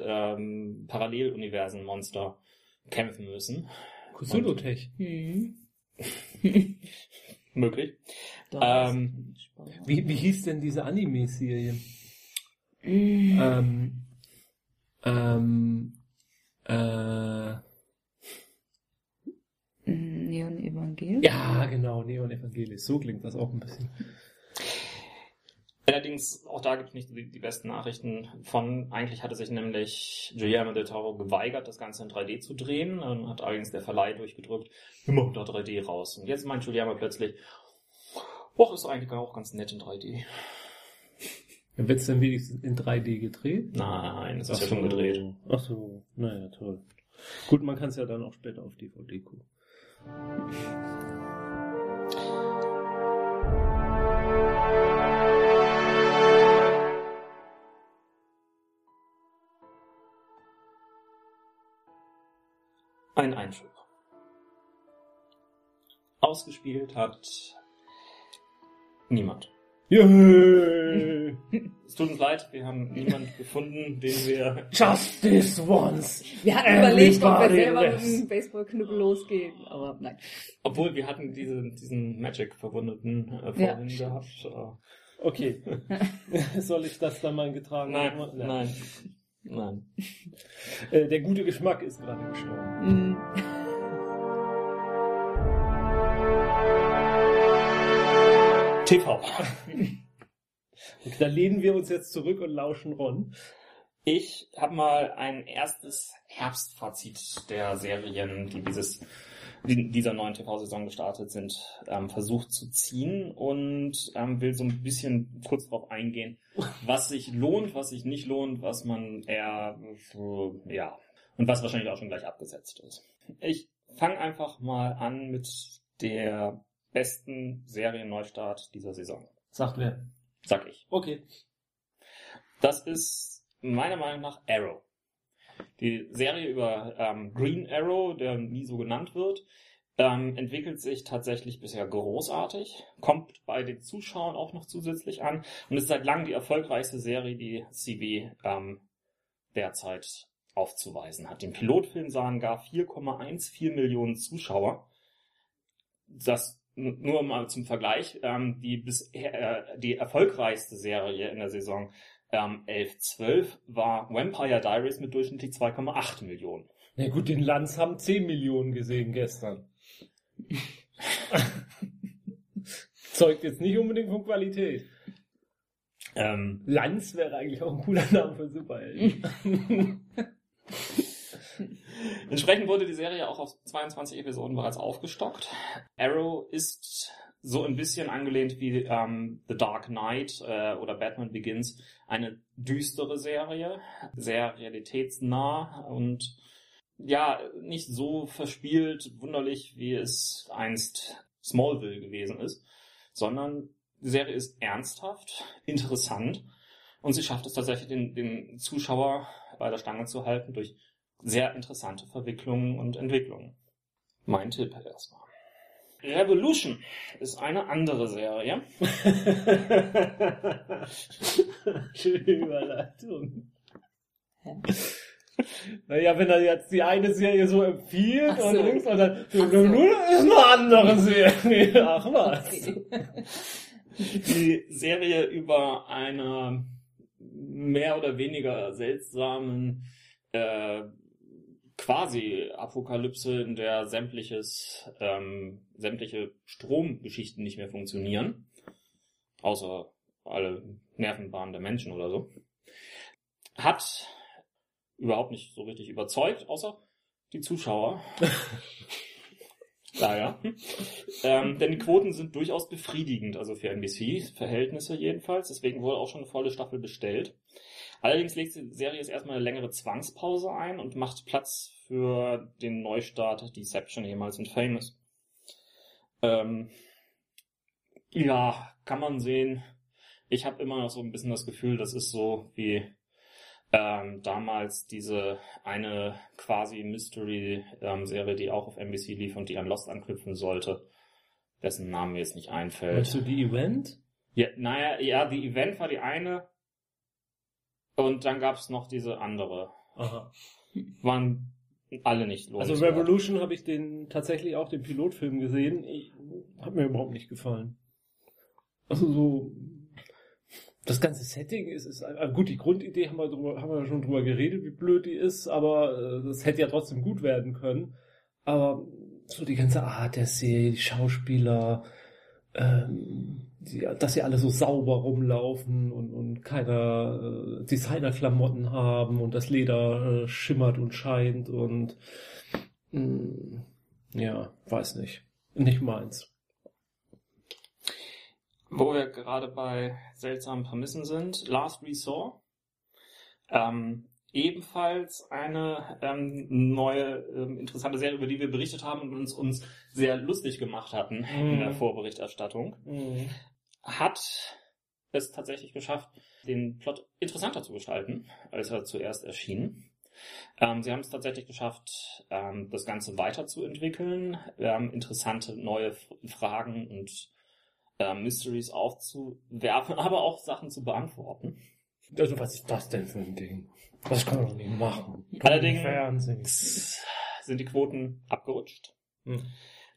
ähm, Paralleluniversenmonster kämpfen müssen. Cthulhu-Tech. Möglich. Ähm. Wie, wie hieß denn diese Anime-Serie? Mm. Ähm, ähm, äh, Neon Evangel? ja, genau, Neon Evangelis. So klingt das auch ein bisschen. Allerdings, auch da gibt es nicht die, die besten Nachrichten von. Eigentlich hatte sich nämlich Guillermo del Toro geweigert, das Ganze in 3D zu drehen. Dann hat allerdings der Verleih durchgedrückt, wir machen da 3D raus. Und jetzt meint Guillermo plötzlich, Och, ist eigentlich auch ganz nett in 3D. Wird es denn wenigstens in 3D gedreht? Nein, es ist Ach ja schon so. gedreht. Ach so, naja, toll. Gut, man kann es ja dann auch später auf DVD gucken. Ein Einschub. Ausgespielt hat niemand. Yay! Es tut uns leid, wir haben niemanden gefunden, den wir Justice once! Wir hatten überlegt, ob wir selber mit dem Baseballknüppel losgehen, aber nein. Obwohl wir hatten diese, diesen Magic-Verwundeten äh, Ja, vorhin stimmt. gehabt. Äh, Okay. Soll ich das dann mal getragen nein, haben? nein, nein. Äh, der gute Geschmack ist gerade gestorben. Mm. TV. Da lehnen wir uns jetzt zurück und lauschen Ron. Ich habe mal ein erstes Herbstfazit der Serien, die dieses die dieser neuen TV-Saison gestartet sind, ähm, versucht zu ziehen und ähm, will so ein bisschen kurz darauf eingehen, was sich lohnt, was sich nicht lohnt, was man eher so, ja und was wahrscheinlich auch schon gleich abgesetzt ist. Ich fange einfach mal an mit der besten Serienneustart dieser Saison, Sagt wer? sag ich. Okay. Das ist meiner Meinung nach Arrow. Die Serie über ähm, Green Arrow, der nie so genannt wird, ähm, entwickelt sich tatsächlich bisher großartig, kommt bei den Zuschauern auch noch zusätzlich an und ist seit langem die erfolgreichste Serie, die CB ähm, derzeit aufzuweisen hat. Den Pilotfilm sahen gar 4,14 Millionen Zuschauer. Das nur mal zum Vergleich, ähm, die bisher äh, die erfolgreichste Serie in der Saison ähm, 11-12 war Vampire Diaries mit durchschnittlich 2,8 Millionen. Na gut, den Lanz haben 10 Millionen gesehen gestern. Zeugt jetzt nicht unbedingt von Qualität. Ähm, Lanz wäre eigentlich auch ein cooler Name für Superhelden. entsprechend wurde die Serie auch auf 22 Episoden bereits aufgestockt. Arrow ist so ein bisschen angelehnt wie ähm, The Dark Knight äh, oder Batman Begins eine düstere Serie, sehr realitätsnah und ja, nicht so verspielt, wunderlich, wie es einst Smallville gewesen ist, sondern die Serie ist ernsthaft, interessant und sie schafft es tatsächlich, den, den Zuschauer bei der Stange zu halten durch sehr interessante Verwicklungen und Entwicklungen. Mein Tipp erstmal. Revolution ist eine andere Serie. Schöne Überleitung. Hä? Naja, wenn er jetzt die eine Serie so empfiehlt so. und links und dann so. ist eine andere Serie. Ach was. Okay. Die Serie über eine mehr oder weniger seltsamen äh, Quasi-Apokalypse, in der sämtliches, ähm, sämtliche Stromgeschichten nicht mehr funktionieren. Außer alle Nervenbahnen der Menschen oder so. Hat überhaupt nicht so richtig überzeugt, außer die Zuschauer. Daher. ähm, denn die Quoten sind durchaus befriedigend, also für NBC-Verhältnisse jedenfalls. Deswegen wurde auch schon eine volle Staffel bestellt. Allerdings legt die Serie jetzt erstmal eine längere Zwangspause ein und macht Platz für den Neustart Deception, ehemals in Famous. Ähm, ja, kann man sehen. Ich habe immer noch so ein bisschen das Gefühl, das ist so wie ähm, damals diese eine quasi Mystery-Serie, die auch auf NBC lief und die an Lost anknüpfen sollte. dessen Name mir jetzt nicht einfällt. Meinst du die Event? Ja, naja, ja, die Event war die eine. Und dann gab's noch diese andere. Aha. Waren alle nicht Also lohnenswert. Revolution habe ich den tatsächlich auch den Pilotfilm gesehen. Ich, hat mir überhaupt nicht gefallen. Also so das ganze Setting ist, ist also gut, die Grundidee haben wir, drüber, haben wir schon drüber geredet, wie blöd die ist, aber äh, das hätte ja trotzdem gut werden können. Aber so die ganze Art der Serie, die Schauspieler, ähm, die, dass sie alle so sauber rumlaufen und, und keiner äh, Designerklamotten haben und das Leder äh, schimmert und scheint und mh, ja, weiß nicht. Nicht meins. Wo wir gerade bei seltsamen Prämissen sind, Last Resort. Ähm, ebenfalls eine ähm, neue, ähm, interessante Serie, über die wir berichtet haben und uns, uns sehr lustig gemacht hatten in der Mhm. Vorberichterstattung. Hat es tatsächlich geschafft, den Plot interessanter zu gestalten, als er zuerst erschien. Ähm, sie haben es tatsächlich geschafft, ähm, das Ganze weiterzuentwickeln, ähm, interessante neue Fragen und ähm, Mysteries aufzuwerfen, aber auch Sachen zu beantworten. Also was ist das denn für ein Ding? Das kann man doch nicht machen. Allerdings-. Sind die Quoten abgerutscht? Hm.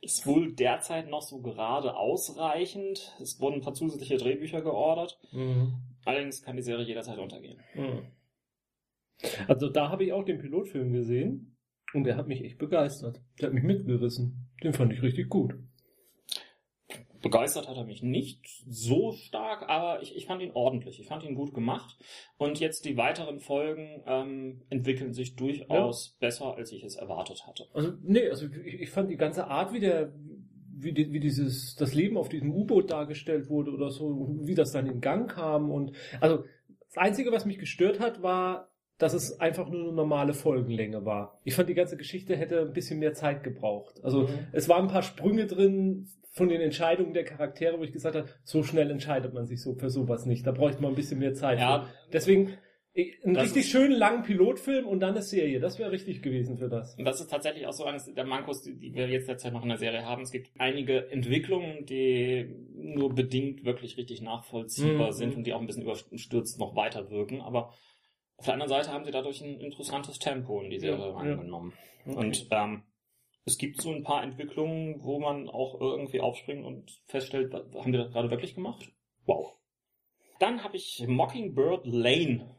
Ist wohl derzeit noch so gerade ausreichend. Es wurden ein paar zusätzliche Drehbücher geordert. Mhm. Allerdings kann die Serie jederzeit untergehen. Mhm. Also da habe ich auch den Pilotfilm gesehen und der hat mich echt begeistert. Der hat mich mitgerissen. Den fand ich richtig gut. Begeistert hat er mich nicht so stark, aber ich, ich fand ihn ordentlich. Ich fand ihn gut gemacht. Und jetzt die weiteren Folgen ähm, entwickeln sich durchaus besser, als ich es erwartet hatte. Also nee, also ich, ich fand die ganze Art, wie der wie, die, wie dieses das Leben auf diesem U-Boot dargestellt wurde oder so, wie das dann in Gang kam und also das einzige, was mich gestört hat, war dass es einfach nur eine normale Folgenlänge war. Ich fand, die ganze Geschichte hätte ein bisschen mehr Zeit gebraucht. Also Mhm. es waren ein paar Sprünge drin von den Entscheidungen der Charaktere, wo ich gesagt habe, so schnell entscheidet man sich so für sowas nicht. Da bräuchte man ein bisschen mehr Zeit. Ja. für. Deswegen einen richtig schönen langen Pilotfilm und dann eine Serie. Das wäre richtig gewesen für das. Und das ist tatsächlich auch so eines der Mankos, die, die wir jetzt derzeit noch in der Serie haben. Es gibt einige Entwicklungen, die nur bedingt wirklich richtig nachvollziehbar Mhm. sind und die auch ein bisschen überstürzt noch weiter wirken. Aber auf der anderen Seite haben sie dadurch ein interessantes Tempo in die Serie Ja, ja. eingenommen. Okay. Und ähm, es gibt so ein paar Entwicklungen, wo man auch irgendwie aufspringt und feststellt, haben wir das gerade wirklich gemacht? Wow. Dann habe ich Mockingbird Lane.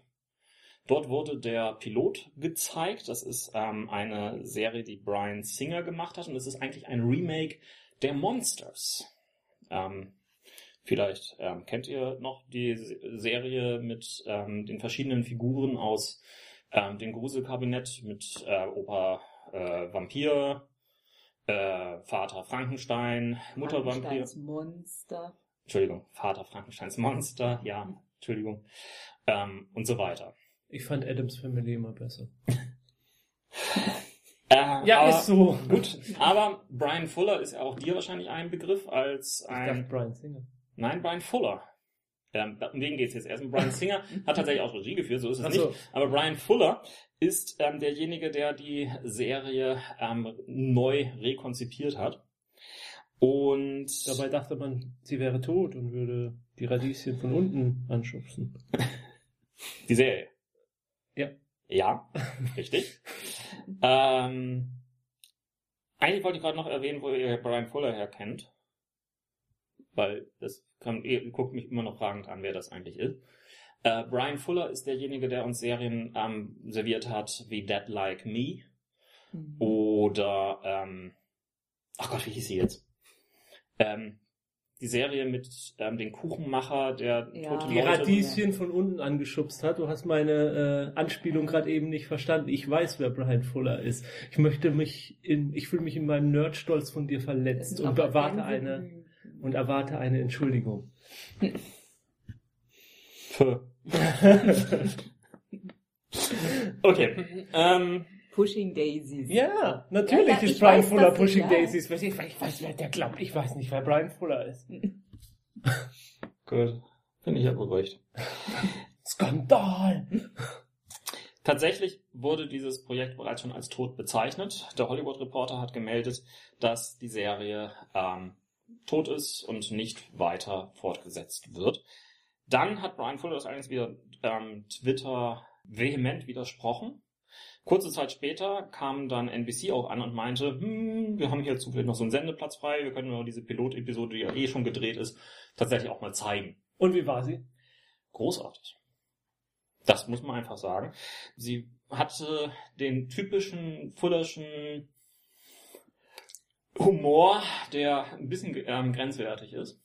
Dort wurde der Pilot gezeigt. Das ist ähm, eine Serie, die Brian Singer gemacht hat und es ist eigentlich ein Remake der Monsters. Ähm, vielleicht ähm, kennt ihr noch die Se- Serie mit ähm, den verschiedenen Figuren aus ähm, dem Gruselkabinett mit äh, Opa äh, Vampir, äh, Vater Frankenstein, Mutter Vampir. Frankensteins Monster. Entschuldigung, Vater Frankensteins Monster, ja, Entschuldigung, ähm, und so weiter. Ich fand Adams Family immer besser. Äh, Ja, aber, ist so. Gut, aber Brian Fuller ist ja auch dir wahrscheinlich ein Begriff als Ich dachte ein... Brian Singer. Nein, Brian Fuller. Ähm, um den geht's jetzt erst. Brian Singer hat tatsächlich auch Regie geführt, so ist es so. nicht. Aber Brian Fuller ist ähm, derjenige, der die Serie ähm, neu rekonzipiert hat. Und Dabei dachte man, sie wäre tot und würde die Radieschen von unten anschubsen. Die Serie. Ja. Ja, richtig. ähm, eigentlich wollte ich gerade noch erwähnen, wo ihr Brian Fuller herkennt. Weil das kann, ihr guckt mich immer noch fragend an, wer das eigentlich ist. Äh, Brian Fuller ist derjenige, der uns Serien ähm, serviert hat wie Dead Like Me Mhm. oder ähm, ach Gott, wie hieß sie jetzt? Ähm, die Serie mit ähm, dem Kuchenmacher, der Ja. tote Die Leute Radieschen von unten angeschubst hat. Du hast meine äh, Anspielung gerade eben nicht verstanden. Ich weiß, wer Brian Fuller ist. Ich möchte mich in, ich fühle mich in meinem Nerdstolz von dir verletzt und erwarte eine und erwarte eine Entschuldigung. Okay. Ähm, Pushing Daisies. Ja, natürlich Ja, ja, ist Brian weiß, Fuller Pushing ja. Daisies. Ich, ich weiß, wer der glaubt. Ich weiß nicht, wer Brian Fuller ist. gut. Bin ich ja beruhigt. Skandal! Tatsächlich wurde dieses Projekt bereits schon als tot bezeichnet. Der Hollywood Reporter hat gemeldet, dass die Serie ähm, tot ist und nicht weiter fortgesetzt wird. Dann hat Brian Fuller das allerdings wieder ähm, Twitter vehement widersprochen. Kurze Zeit später kam dann NBC auch an und meinte, hm, wir haben hier zufällig noch so einen Sendeplatz frei, wir können nur diese Pilotepisode, die ja eh schon gedreht ist, tatsächlich auch mal zeigen. Und wie war sie? Großartig. Das muss man einfach sagen. Sie hatte den typischen Fullerschen Humor, der ein bisschen ähm, grenzwertig ist,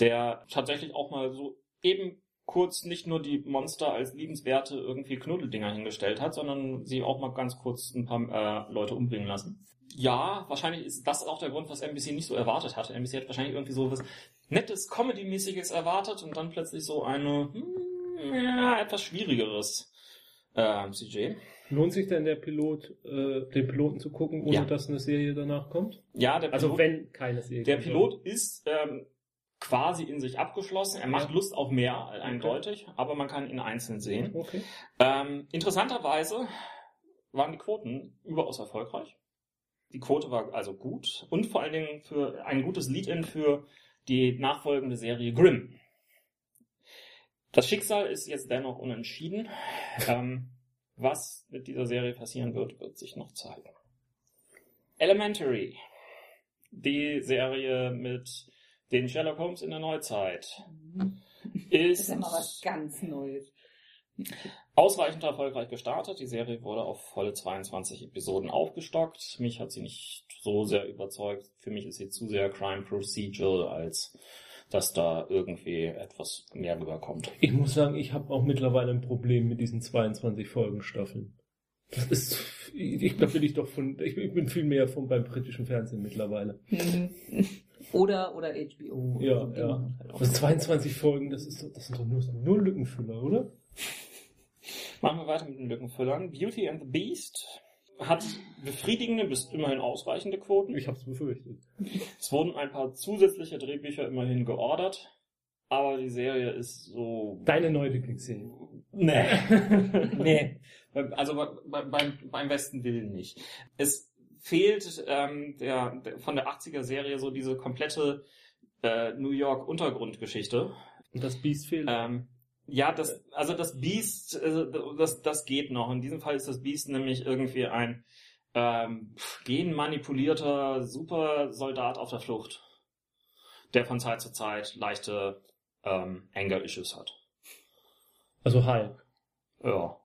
der tatsächlich auch mal so eben kurz nicht nur die Monster als liebenswerte irgendwie Knuddeldinger hingestellt hat, sondern sie auch mal ganz kurz ein paar äh, Leute umbringen lassen. Ja, wahrscheinlich ist das auch der Grund, was NBC nicht so erwartet hatte. NBC hat wahrscheinlich irgendwie so was nettes, Comedy-mäßiges erwartet und dann plötzlich so eine hm, ja, etwas schwierigeres äh, CJ. Lohnt sich denn der Pilot, äh, den Piloten zu gucken, ohne Ja. dass eine Serie danach kommt? Ja, der Also Pilot, wenn keine Serie der. Pilot ist ähm, quasi in sich abgeschlossen. Er macht Ja. Lust auf mehr, eindeutig, aber man kann ihn einzeln sehen. Okay. Ähm, interessanterweise waren die Quoten überaus erfolgreich. Die Quote war also gut und vor allen Dingen für ein gutes Lead-In für die nachfolgende Serie Grimm. Das Schicksal ist jetzt dennoch unentschieden. Ähm, was mit dieser Serie passieren wird, wird sich noch zeigen. Elementary. Die Serie mit den Sherlock Holmes in der Neuzeit. Das Ist, ist mal was ganz Neues. Ausreichend erfolgreich gestartet. Die Serie wurde auf volle 22 Episoden aufgestockt. Mich hat sie nicht so sehr überzeugt. Für mich ist sie zu sehr Crime Procedural, als dass da irgendwie etwas mehr rüberkommt. Ich muss sagen, ich habe auch mittlerweile ein Problem mit diesen 22 Folgen Staffeln. Das ist, ich, da bin ich doch von, ich bin viel mehr von beim britischen Fernsehen mittlerweile. Mhm. Oder, oder HBO. Ja, Also die ja. machen halt auch Also 22 Folgen, das ist, doch- das sind doch nur, nur Lückenfüller, oder? Machen wir weiter mit den Lückenfüllern. Beauty and the Beast hat befriedigende bis immerhin ausreichende Quoten. Ich habe es befürchtet. Es wurden ein paar zusätzliche Drehbücher immerhin geordert, aber die Serie ist so Deine neue Lieblingsserie. Nee. nee. Also bei- bei- beim, besten Willen nicht. Es fehlt ähm, der, der, von der 80er Serie so diese komplette äh, New York Untergrundgeschichte. Und das Biest fehlt. Ähm, ja, das, also das Beast, äh, das, das geht noch. In diesem Fall ist das Beast nämlich irgendwie ein ähm, genmanipulierter Supersoldat auf der Flucht, der von Zeit zu Zeit leichte ähm, Anger-Issues hat. Also Hulk. Ja.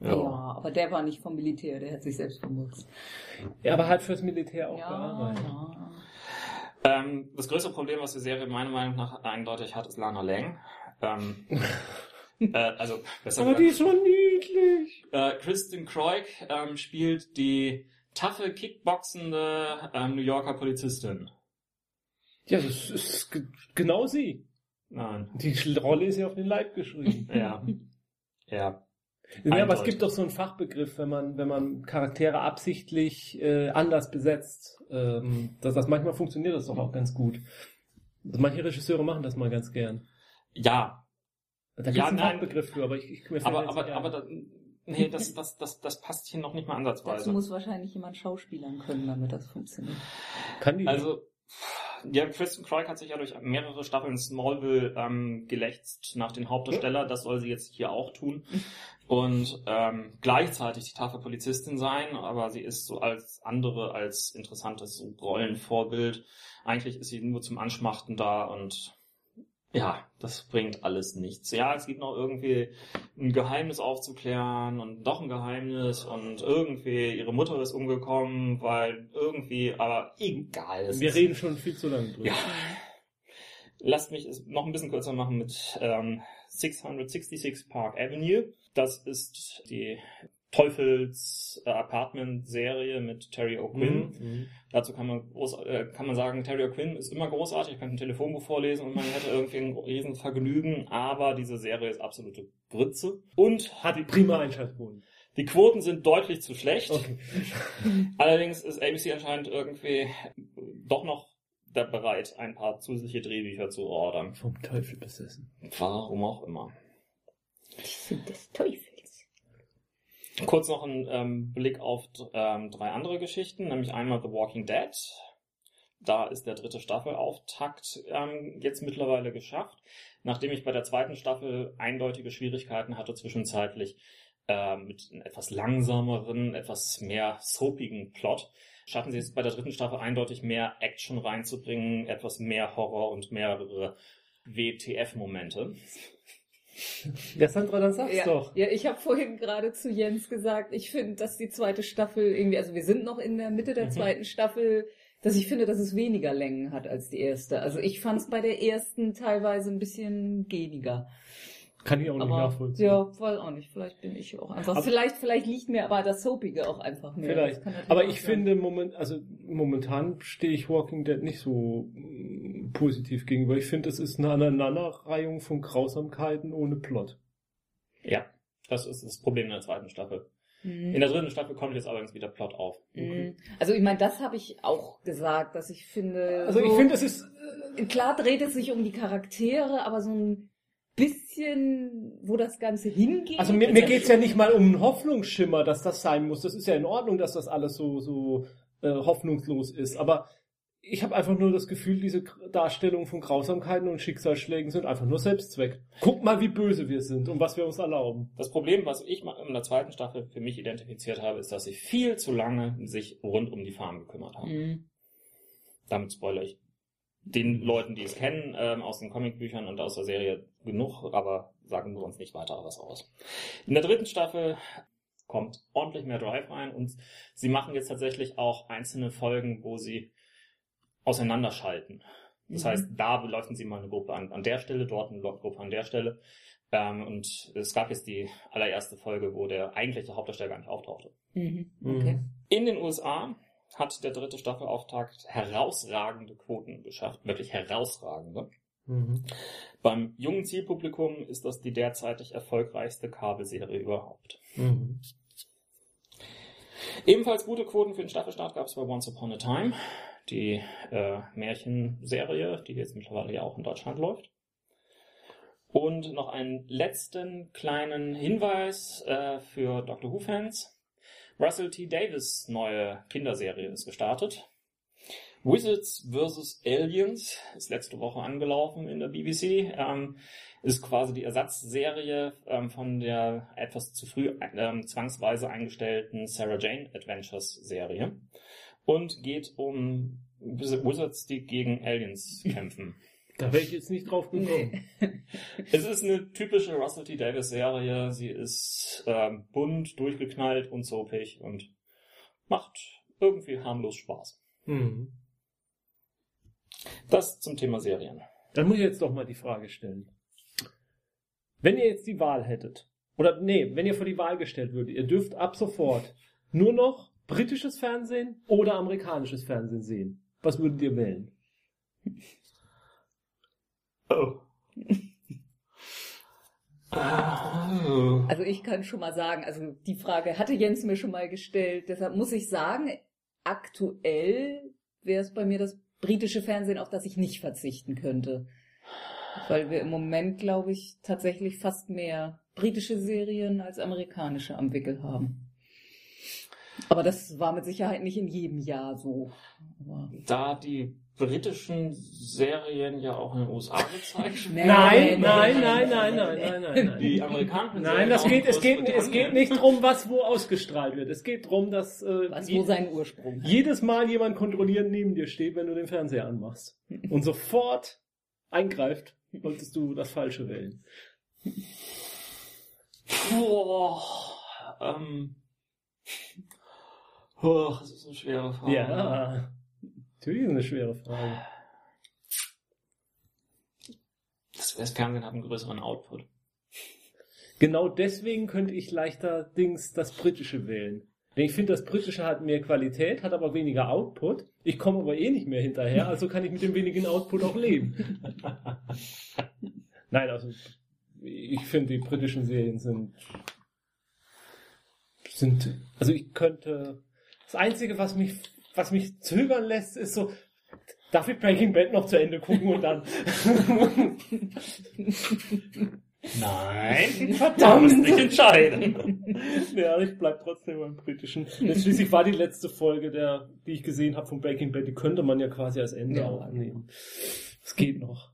Ja. aber der war nicht vom Militär, der hat sich selbst vermurkst. Ja, aber halt fürs Militär auch Ja, gearbeitet. ja. Ähm, das größte Problem, was die Serie meiner Meinung nach eindeutig hat, ist Lana Lang. Ähm, äh, also, besser Aber die ist so niedlich. äh, Kristen Croig ähm, spielt die taffe, kickboxende ähm, New Yorker Polizistin. Ja, das ist ge- genau sie. Nein. Die Rolle ist ja auf den Leib geschrieben. Ja. Ja. Ja, aber es gibt doch so einen Fachbegriff, wenn man, wenn man Charaktere absichtlich äh, anders besetzt. Ähm, dass das manchmal funktioniert das doch auch ganz gut. Also manche Regisseure machen das mal ganz gern. Ja. Da gibt es Ja, einen nein. Fachbegriff für, aber ich, ich mir Aber, jetzt aber, aber, ein. da, nee, das, das, das, das passt hier noch nicht mal Dazu ansatzweise. muss wahrscheinlich jemand schauspielern können, damit das funktioniert. kann die Also, ja, Kristen Croig hat sich ja durch mehrere Staffeln Smallville ähm, gelächzt nach den Hauptdarsteller. Das soll sie jetzt hier auch tun. Und ähm, gleichzeitig die taffe Polizistin sein, aber sie ist so als andere, als interessantes Rollenvorbild. Eigentlich ist sie nur zum Anschmachten da und ja, das bringt alles nichts. Ja, es gibt noch irgendwie ein Geheimnis aufzuklären und doch ein Geheimnis und irgendwie ihre Mutter ist umgekommen, weil irgendwie, aber egal. wir reden schon viel zu lange drüber. Ja. Lasst mich es noch ein bisschen kürzer machen mit ähm, 666 Park Avenue. Das ist die Teufels äh, Apartment Serie mit Terry O'Quinn. Mhm. Dazu kann man, groß, äh, kann man sagen, Terry O'Quinn ist immer großartig. Ich kann ein Telefonbuch vorlesen und man hätte irgendwie ein Riesenvergnügen. Aber diese Serie ist absolute Grütze. Und Hat die prima Einschaltquoten. die Quoten sind deutlich zu schlecht. Okay. Allerdings ist ABC anscheinend irgendwie doch noch da bereit, ein paar zusätzliche Drehbücher zu ordern. Vom Teufel besessen. Warum auch immer. Sind des Teufels. Kurz noch ein ähm, Blick auf ähm, drei andere Geschichten, nämlich einmal The Walking Dead. da ist der dritte Staffelauftakt ähm, jetzt mittlerweile geschafft. Nachdem ich bei der zweiten Staffel eindeutige Schwierigkeiten hatte zwischenzeitlich äh, mit einem etwas langsameren, etwas mehr soapigen Plot, schaffen sie es bei der dritten Staffel eindeutig mehr Action reinzubringen, etwas mehr Horror und mehrere WTF-Momente. Ja, Sandra, dann sag's Ja, doch. ja ich habe vorhin gerade zu Jens gesagt, ich finde, dass die zweite Staffel irgendwie, also wir sind noch in der Mitte der Mhm. zweiten Staffel, dass ich finde, dass es weniger Längen hat als die erste. Also ich fand es bei der ersten teilweise ein bisschen geniger. Kann ich auch nicht Aber nachvollziehen. ja, weiß auch nicht. Vielleicht bin ich auch einfach. Aber- vielleicht, vielleicht liegt mir aber das Soapige auch einfach mehr. Vielleicht. Aber ich sein. finde, moment, also momentan stehe ich Walking Dead nicht so positiv gegenüber. Ich finde, es ist eine Aneinanderreihung von Grausamkeiten ohne Plot. Ja, das ist das Problem in der zweiten Staffel. Mhm. In der dritten Staffel kommt jetzt allerdings wieder Plot auf. Mhm. Also ich meine, das habe ich auch gesagt, dass ich finde. Also ich so- finde, es ist klar dreht es sich um die Charaktere, aber so ein bisschen, wo das Ganze hingeht. Also mir, mir geht's ja nicht mal um einen Hoffnungsschimmer, dass das sein muss. Das ist ja in Ordnung, dass das alles so, so äh, hoffnungslos ist. Aber ich habe einfach nur das Gefühl, diese Darstellungen von Grausamkeiten und Schicksalsschlägen sind einfach nur Selbstzweck. Guck mal, wie böse wir sind und was wir uns erlauben. Das Problem, was ich in der zweiten Staffel für mich identifiziert habe, ist, dass sie viel zu lange sich rund um die Farm gekümmert haben. Mhm. Damit spoilere ich den Leuten, die es kennen, ähm, aus den Comicbüchern und aus der Serie genug, aber sagen wir uns nicht weiter was aus. In der dritten Staffel kommt ordentlich mehr Drive rein und sie machen jetzt tatsächlich auch einzelne Folgen, wo sie auseinanderschalten. Das Mhm. heißt, da beleuchten sie mal eine Gruppe an, an der Stelle, dort eine Gruppe an der Stelle. Ähm, und es gab jetzt die allererste Folge, wo der eigentliche Hauptdarsteller gar nicht auftauchte. Mhm. Okay. In den USA hat der dritte Staffelauftakt herausragende Quoten geschafft, wirklich herausragende. Beim jungen Zielpublikum ist das die derzeitig erfolgreichste Kabelserie überhaupt. Ebenfalls gute Quoten für den Staffelstart gab es bei Once Upon a Time, die äh, Märchenserie, die jetzt mittlerweile ja auch in Deutschland läuft. Und noch einen letzten kleinen Hinweis äh, für Doctor Who-Fans. Russell T. Davis neue Kinderserie ist gestartet. Wizards vs. Aliens ist letzte Woche angelaufen in der BBC. Ähm, ist quasi die Ersatzserie ähm, von der etwas zu früh ähm, zwangsweise eingestellten Sarah Jane Adventures Serie und geht um Wiz- Wizards, die gegen Aliens kämpfen. Da wäre ich jetzt nicht drauf gekommen. Nee. Es ist eine typische Russell T. Davis Serie. Sie ist ähm, bunt, durchgeknallt und soapig und macht irgendwie harmlos Spaß. Mhm. Das zum Thema Serien. Dann muss ich jetzt doch mal die Frage stellen. Wenn ihr jetzt die Wahl hättet, oder nee, wenn ihr vor die Wahl gestellt würdet, ihr dürft ab sofort nur noch britisches Fernsehen oder amerikanisches Fernsehen sehen. Was würdet ihr wählen? Oh. Also ich kann schon mal sagen, also die Frage hatte Jens mir schon mal gestellt, deshalb muss ich sagen, aktuell wäre es bei mir das britische Fernsehen, auf das ich nicht verzichten könnte. Weil wir im Moment, glaube ich, tatsächlich fast mehr britische Serien als amerikanische am Wickel haben. Aber das war mit Sicherheit nicht in jedem Jahr so. Aber Da die britischen Serien ja auch in den USA gezeigt werden. Nein, nein, nein, nein, nein, nein, nein, nein. Die amerikanischen Nein, Serien das geht, es geht, es geht nicht drum, was wo ausgestrahlt wird. Es geht drum, dass äh, was wo seinen Ursprung hat. jedes Mal jemand kontrollierend neben dir steht, wenn du den Fernseher anmachst und sofort eingreift, solltest du das Falsche wählen. Boah, ähm. Oh, das ist eine schwere Frage. Ja, natürlich ist eine schwere Frage. Das, das Fernsehen hat einen größeren Output. Genau deswegen könnte ich leichter Dings das Britische wählen. Denn ich finde, das Britische hat mehr Qualität, hat aber weniger Output. Ich komme aber eh nicht mehr hinterher, also kann ich mit dem wenigen Output auch leben. Nein, also ich finde, die britischen Serien sind, sind, also ich könnte, das Einzige, was mich, was mich zögern lässt, ist so, darf ich Breaking Bad noch zu Ende gucken und dann, Nein, verdammt, dich entscheiden. ja, ich bleib trotzdem beim britischen. Schließlich war die letzte Folge, der, die ich gesehen habe von Breaking Bad, die könnte man ja quasi als Ende Ja. aufnehmen. Es geht noch.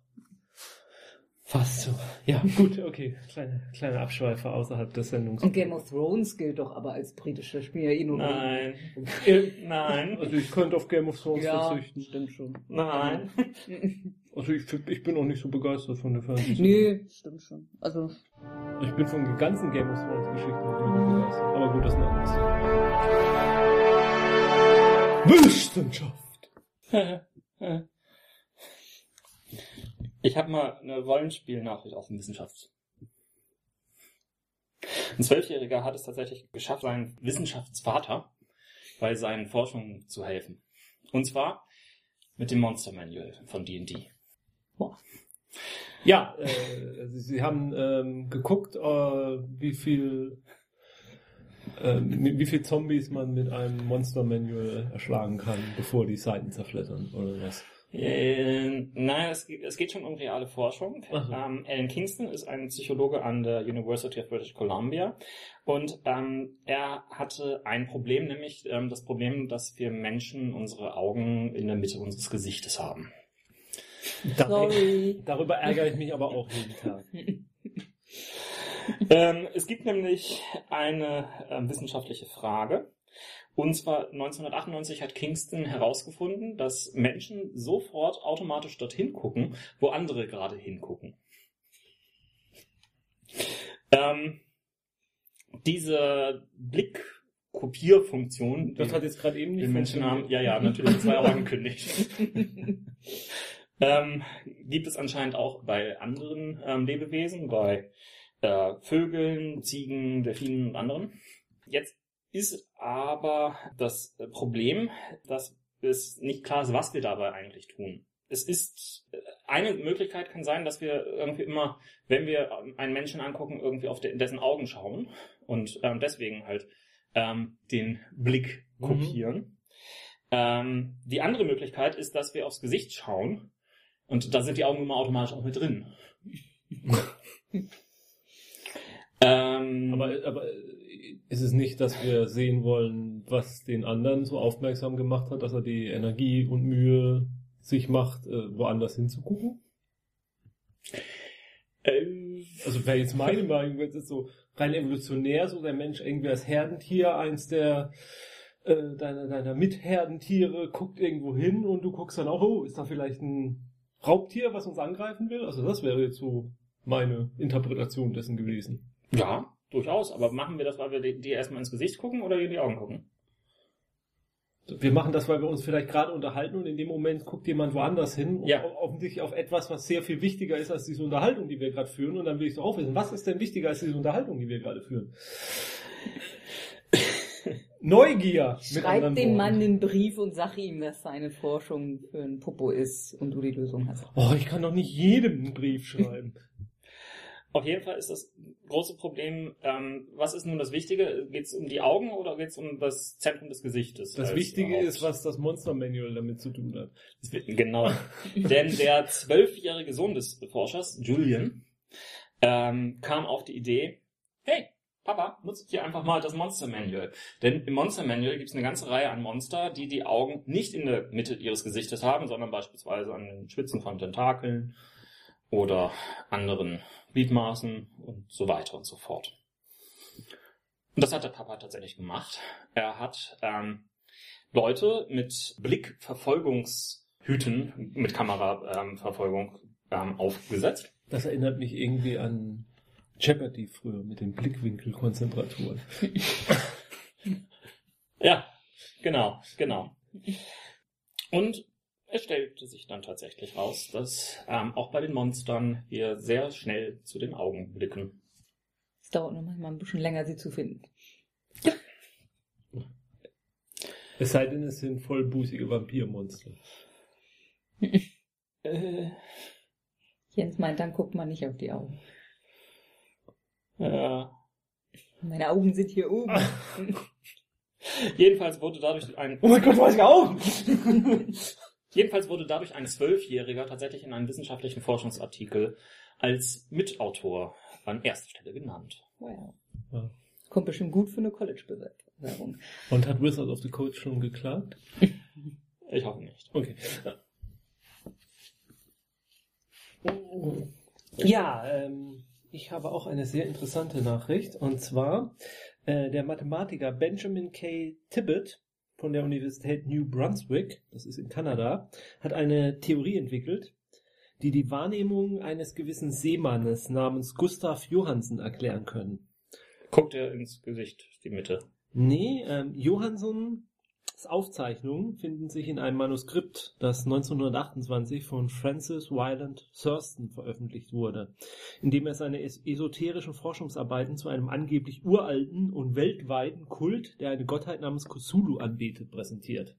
Fast so. Ja, gut, okay. Kleine, kleine Abschweifer außerhalb des Sendungs. Und Game of Thrones gilt doch aber als britische Spiel ja eh nur. Nein, Äh, nein, Also ich könnte auf Game of Thrones Ja, verzichten. stimmt schon. nein. Also ich, ich bin auch nicht so begeistert von der Fernsehserie. Nee, stimmt schon. Also, Ich bin von den ganzen Game of Thrones Geschichten nicht begeistert. Aber gut, das ist ein anderes. Wissenschaft. Ich habe mal eine Rollenspielnachricht aus dem Wissenschafts. Ein Zwölfjähriger hat es tatsächlich geschafft, seinem Wissenschaftsvater bei seinen Forschungen zu helfen. Und zwar mit dem Monster Manual von D&D. Ja, äh, also Sie haben ähm, geguckt, äh, wie viel ähm, wie viel Zombies man mit einem Monster Manual erschlagen kann, bevor die Seiten zerflettern oder was. Äh, nein, es, geht- es geht schon um reale Forschung. Ähm, Alan Kingston ist ein Psychologe an der University of British Columbia und ähm, er hatte ein Problem, nämlich ähm, das Problem, dass wir Menschen unsere Augen in der Mitte unseres Gesichtes haben. Sorry. Darüber ärgere ich mich aber auch jeden Tag. ähm, es gibt nämlich eine ähm, wissenschaftliche Frage. Und zwar 1998 hat Kingston herausgefunden, dass Menschen sofort automatisch dorthin gucken, wo andere gerade hingucken. Ähm, diese Blickkopierfunktion, Das die hat jetzt gerade eben nicht den Menschen haben, ja, ja, natürlich, zwei Jahre angekündigt. ähm, gibt es anscheinend auch bei anderen ähm, Lebewesen, bei äh, Vögeln, Ziegen, Delfinen und anderen. Jetzt ist aber das äh, Problem, dass es nicht klar ist, was wir dabei eigentlich tun. Es ist äh, eine Möglichkeit kann sein, dass wir irgendwie immer, wenn wir ähm, einen Menschen angucken, irgendwie auf de dessen Augen schauen und ähm, deswegen halt ähm, den Blick Mhm. kopieren. Ähm, die andere Möglichkeit ist, dass wir aufs Gesicht schauen und da sind die Augen immer automatisch auch mit drin. ähm, Aber, aber ist es nicht, dass wir sehen wollen, was den anderen so aufmerksam gemacht hat, dass er die Energie und Mühe sich macht, äh, woanders hinzugucken? äh, Also wäre jetzt meine Meinung, wenn es so rein evolutionär, so der Mensch irgendwie als Herdentier, eins der äh, deiner, deiner Mitherdentiere guckt irgendwo hin und du guckst dann auch, oh, ist da vielleicht ein Raubtier, was uns angreifen will? Also das wäre jetzt so meine Interpretation dessen gewesen. ja, durchaus. Aber machen wir das, weil wir die erstmal ins Gesicht gucken oder in die Augen gucken? Wir machen das, weil wir uns vielleicht gerade unterhalten und in dem Moment guckt jemand woanders hin, Ja. o- offensichtlich auf etwas, was sehr viel wichtiger ist als diese Unterhaltung, die wir gerade führen. Und dann will ich so aufwissen, was ist denn wichtiger als diese Unterhaltung, die wir gerade führen? Neugier. Schreib dem. Mann einen Brief und sag ihm, dass seine Forschung für ein Popo ist und du die Lösung hast. Oh, ich kann doch nicht jedem einen Brief schreiben. Auf jeden Fall ist das große Problem, ähm, was ist nun das Wichtige? Geht es um die Augen oder geht es um das Zentrum des Gesichtes? Das Wichtige Haupt- ist, was das Monster Manual damit zu tun hat. Genau. Denn der zwölfjährige Sohn des Forschers, Julian, ähm, kam auf die Idee, hey, Papa, nutzt hier einfach mal das Monster Manual. Denn im Monster Manual gibt es eine ganze Reihe an Monster, die die Augen nicht in der Mitte ihres Gesichtes haben, sondern beispielsweise an den Spitzen von Tentakeln oder anderen Gliedmaßen und so weiter und so fort. Und das hat der Papa tatsächlich gemacht. Er hat ähm, Leute mit Blickverfolgungshüten mit Kameraverfolgung ähm, aufgesetzt. Das erinnert mich irgendwie an Jeopardy früher mit den Blickwinkelkonzentraturen. Ja, genau, genau. Und es stellte sich dann tatsächlich raus, dass ähm, auch bei den Monstern wir sehr schnell zu den Augen blicken. Es dauert noch manchmal ein bisschen länger, sie zu finden. Es sei denn, es sind vollbusige Vampirmonster. Äh, Jens meint, dann guckt man nicht auf die Augen. äh, Meine Augen sind hier oben. jedenfalls wurde dadurch ein Oh mein Gott, weiß ich auch! Jedenfalls wurde dadurch ein Zwölfjähriger tatsächlich in einem wissenschaftlichen Forschungsartikel als Mitautor an erster Stelle genannt. Wow. Ja. Kommt bestimmt gut für eine College-Bewerbung. Und hat Wizard of the Coast schon geklagt? Ich hoffe nicht. Okay. Ja, ähm, ich habe auch eine sehr interessante Nachricht. Und zwar äh, der Mathematiker Benjamin K. Tibbet von der Universität New Brunswick, das ist in Kanada, hat eine Theorie entwickelt, die die Wahrnehmung eines gewissen Seemannes namens Gustav Johansen erklären können. Guckt er ins Gesicht, die Mitte. Nee, ähm, Johanssons Aufzeichnungen finden sich in einem Manuskript, das 1928 von Francis Wyland Thurston veröffentlicht wurde, in dem er seine es esoterischen Forschungsarbeiten zu einem angeblich uralten und weltweiten Kult, der eine Gottheit namens Cthulhu anbetet, präsentiert.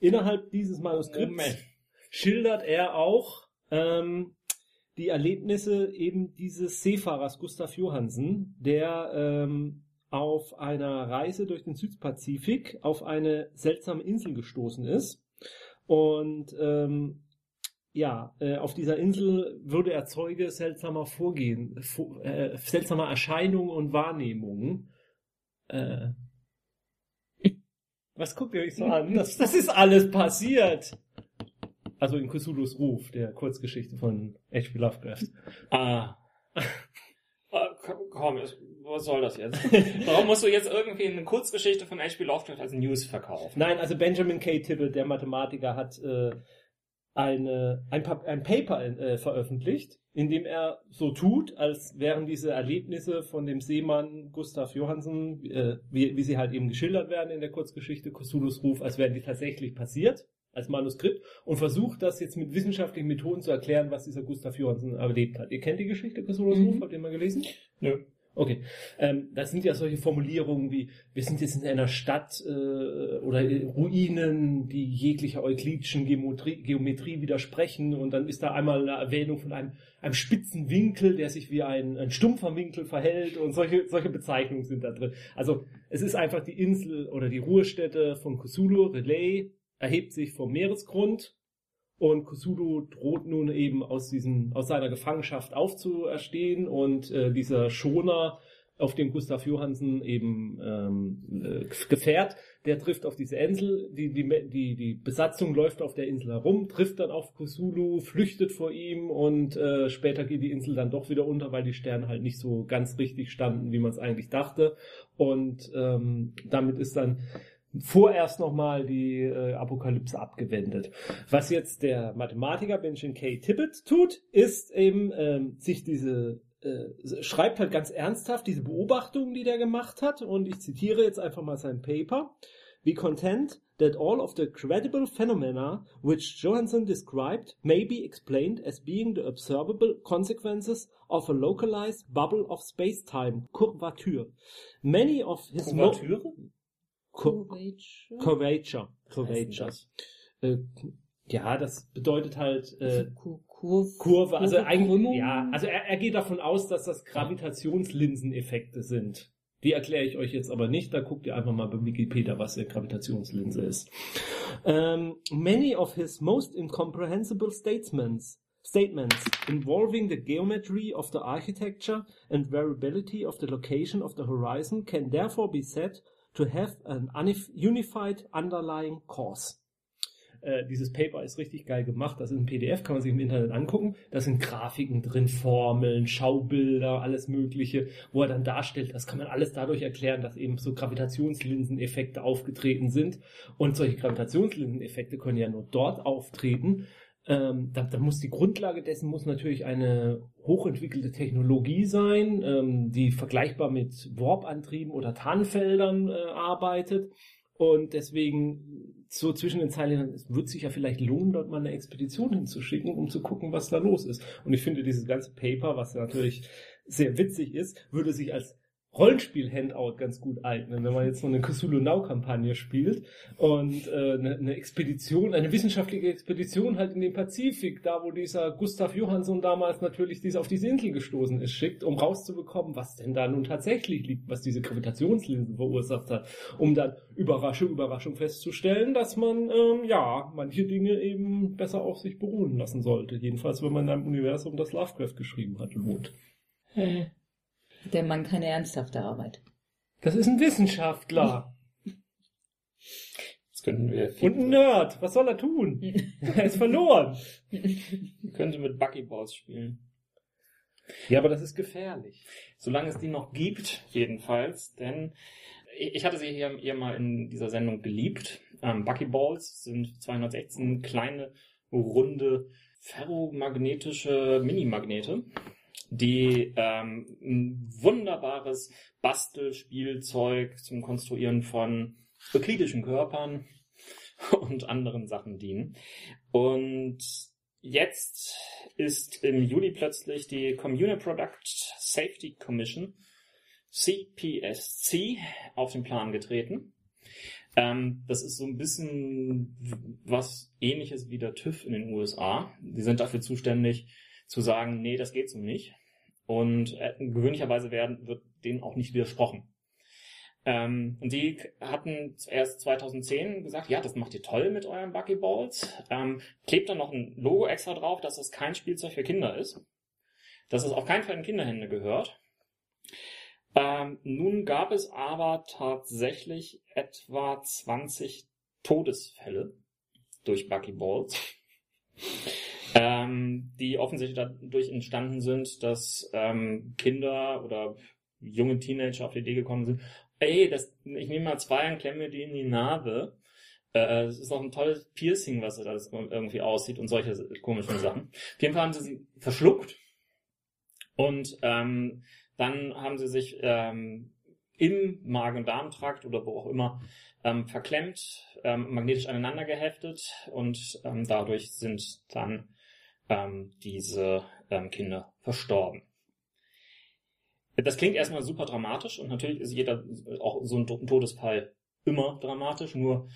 Innerhalb dieses Manuskripts Moment. schildert er auch ähm, die Erlebnisse eben dieses Seefahrers Gustav Johansen, der ähm, auf einer Reise durch den Südpazifik auf eine seltsame Insel gestoßen ist. Und ähm, ja, äh, auf dieser Insel würde er Zeuge seltsamer Vorgehen, vo- äh, seltsamer Erscheinungen und Wahrnehmungen. Äh, was guckt ihr euch so an? Das, das ist alles passiert. Also in Cthulhu's Ruf, der Kurzgeschichte von H.P. Lovecraft. Ah. Ah, komm, komm, was soll das jetzt? Warum musst du jetzt irgendwie eine Kurzgeschichte von H.P. Lovecraft als News verkaufen? Nein, also Benjamin K. Tibble, der Mathematiker, hat äh, eine, ein, Pa- ein Paper äh, veröffentlicht, in dem er so tut, als wären diese Erlebnisse von dem Seemann Gustav Johansen, äh, wie, wie sie halt eben geschildert werden in der Kurzgeschichte Cthulhu's Ruf, als wären die tatsächlich passiert als Manuskript und versucht das jetzt mit wissenschaftlichen Methoden zu erklären, was dieser Gustav Johansen erlebt hat. Ihr kennt die Geschichte Cthulhu's Mhm. Ruf? Habt ihr mal gelesen? Nö. Okay, ähm, das sind ja solche Formulierungen wie, wir sind jetzt in einer Stadt äh, oder Ruinen, die jeglicher euklidischen Geometrie, Geometrie widersprechen und dann ist da einmal eine Erwähnung von einem, einem spitzen Winkel, der sich wie ein, ein stumpfer Winkel verhält und solche, solche Bezeichnungen sind da drin. Also es ist einfach die Insel oder die Ruhestätte von Cthulhu, Relay, erhebt sich vom Meeresgrund und Cthulhu droht nun eben aus diesem, aus seiner Gefangenschaft aufzuerstehen und äh, dieser Schoner, auf dem Gustav Johansen eben ähm, äh, gefährt, der trifft auf diese Insel, die, die, die, die Besatzung läuft auf der Insel herum, trifft dann auf Cthulhu, flüchtet vor ihm und äh, später geht die Insel dann doch wieder unter, weil die Sterne halt nicht so ganz richtig standen, wie man es eigentlich dachte. Und ähm, damit ist dann vorerst nochmal die äh, Apokalypse abgewendet. Was jetzt der Mathematiker Benjamin K. Tibbet tut, ist eben ähm, sich diese äh, schreibt halt ganz ernsthaft diese Beobachtungen, die der gemacht hat, und ich zitiere jetzt einfach mal sein Paper. We contend that all of the credible phenomena which Johansson described may be explained as being the observable consequences of a localized bubble of space-time curvature. Many of his? Cur- Curvature? Curvature. Äh, ja, das bedeutet halt äh, Kur- Kur- Kurve. Also eigentlich, ja, also er, er geht davon aus, dass das Gravitationslinseneffekte sind. Die erkläre ich euch jetzt aber nicht. Da guckt ihr einfach mal bei Wikipedia, was eine Gravitationslinse ist. Um, many of his most incomprehensible statements statements involving the geometry of the architecture and variability of the location of the horizon can therefore be said to have an unif- unified underlying cause. Äh, dieses Paper ist richtig geil gemacht. Das ist ein PDF, kann man sich im Internet angucken. Da sind Grafiken drin, Formeln, Schaubilder, alles Mögliche, wo er dann darstellt, das kann man alles dadurch erklären, dass eben so Gravitationslinseneffekte aufgetreten sind. Und solche Gravitationslinseneffekte können ja nur dort auftreten. Ähm, da, da muss die Grundlage dessen muss natürlich eine hochentwickelte Technologie sein, ähm, die vergleichbar mit Warp-Antrieben oder Tarnfeldern äh, arbeitet. Und deswegen so zwischen den Zeilen, es wird sich ja vielleicht lohnen, dort mal eine Expedition hinzuschicken, um zu gucken, was da los ist. Und ich finde, dieses ganze Paper, was natürlich sehr witzig ist, würde sich als Rollenspiel-Handout ganz gut eignen, wenn man jetzt so eine Cthulhu Now-Kampagne spielt und äh, eine, eine Expedition, eine wissenschaftliche Expedition halt in den Pazifik, da wo dieser Gustav Johansson damals natürlich diese, auf diese Insel gestoßen ist, schickt, um rauszubekommen, was denn da nun tatsächlich liegt, was diese Gravitationslinsen verursacht hat, um dann Überraschung, Überraschung festzustellen, dass man ähm, ja manche Dinge eben besser auf sich beruhen lassen sollte. Jedenfalls, wenn man in einem Universum, das Lovecraft geschrieben hat, wohnt. Der Mann keine ernsthafte Arbeit. Das ist ein Wissenschaftler. Jetzt könnten wir Und ein Nerd. Was soll er tun? er ist verloren. könnte mit Buckyballs spielen. Ja, aber das ist gefährlich. Solange es die noch gibt, jedenfalls, denn ich ich hatte sie hier, hier mal in dieser Sendung geliebt. Ähm, Buckyballs sind 216 kleine, runde, ferromagnetische Minimagnete, die ähm, ein wunderbares Bastelspielzeug zum Konstruieren von euklidischen Körpern und anderen Sachen dienen. Und jetzt ist im Juli plötzlich die Communal Product Safety Commission CPSC auf den Plan getreten. Ähm, das ist so ein bisschen was ähnliches wie der TÜV in den USA. Die sind dafür zuständig zu sagen, nee, das geht so nicht. Und äh, gewöhnlicherweise werden, wird denen auch nicht widersprochen. Ähm, und die hatten erst 2010 gesagt, ja, das macht ihr toll mit euren Buckyballs. Ähm, klebt dann noch ein Logo extra drauf, dass es kein Spielzeug für Kinder ist. Dass es auf keinen Fall in Kinderhände gehört. Ähm, nun gab es aber tatsächlich etwa 20 Todesfälle durch Buckyballs, ähm, die offensichtlich dadurch entstanden sind, dass ähm, Kinder oder junge Teenager auf die Idee gekommen sind, ey, das, ich nehme mal zwei und klemme mir die in die Narbe. Äh, Es ist auch ein tolles Piercing, was das irgendwie aussieht und solche komischen Sachen. Auf jeden Fall haben sie sie verschluckt und ähm, dann haben sie sich ähm, im Magen-Darm-Trakt oder wo auch immer ähm, verklemmt, ähm, magnetisch aneinander geheftet und ähm, dadurch sind dann ähm, diese ähm, Kinder verstorben. Das klingt erstmal super dramatisch und natürlich ist jeder auch so ein To- Todesfall immer dramatisch, nur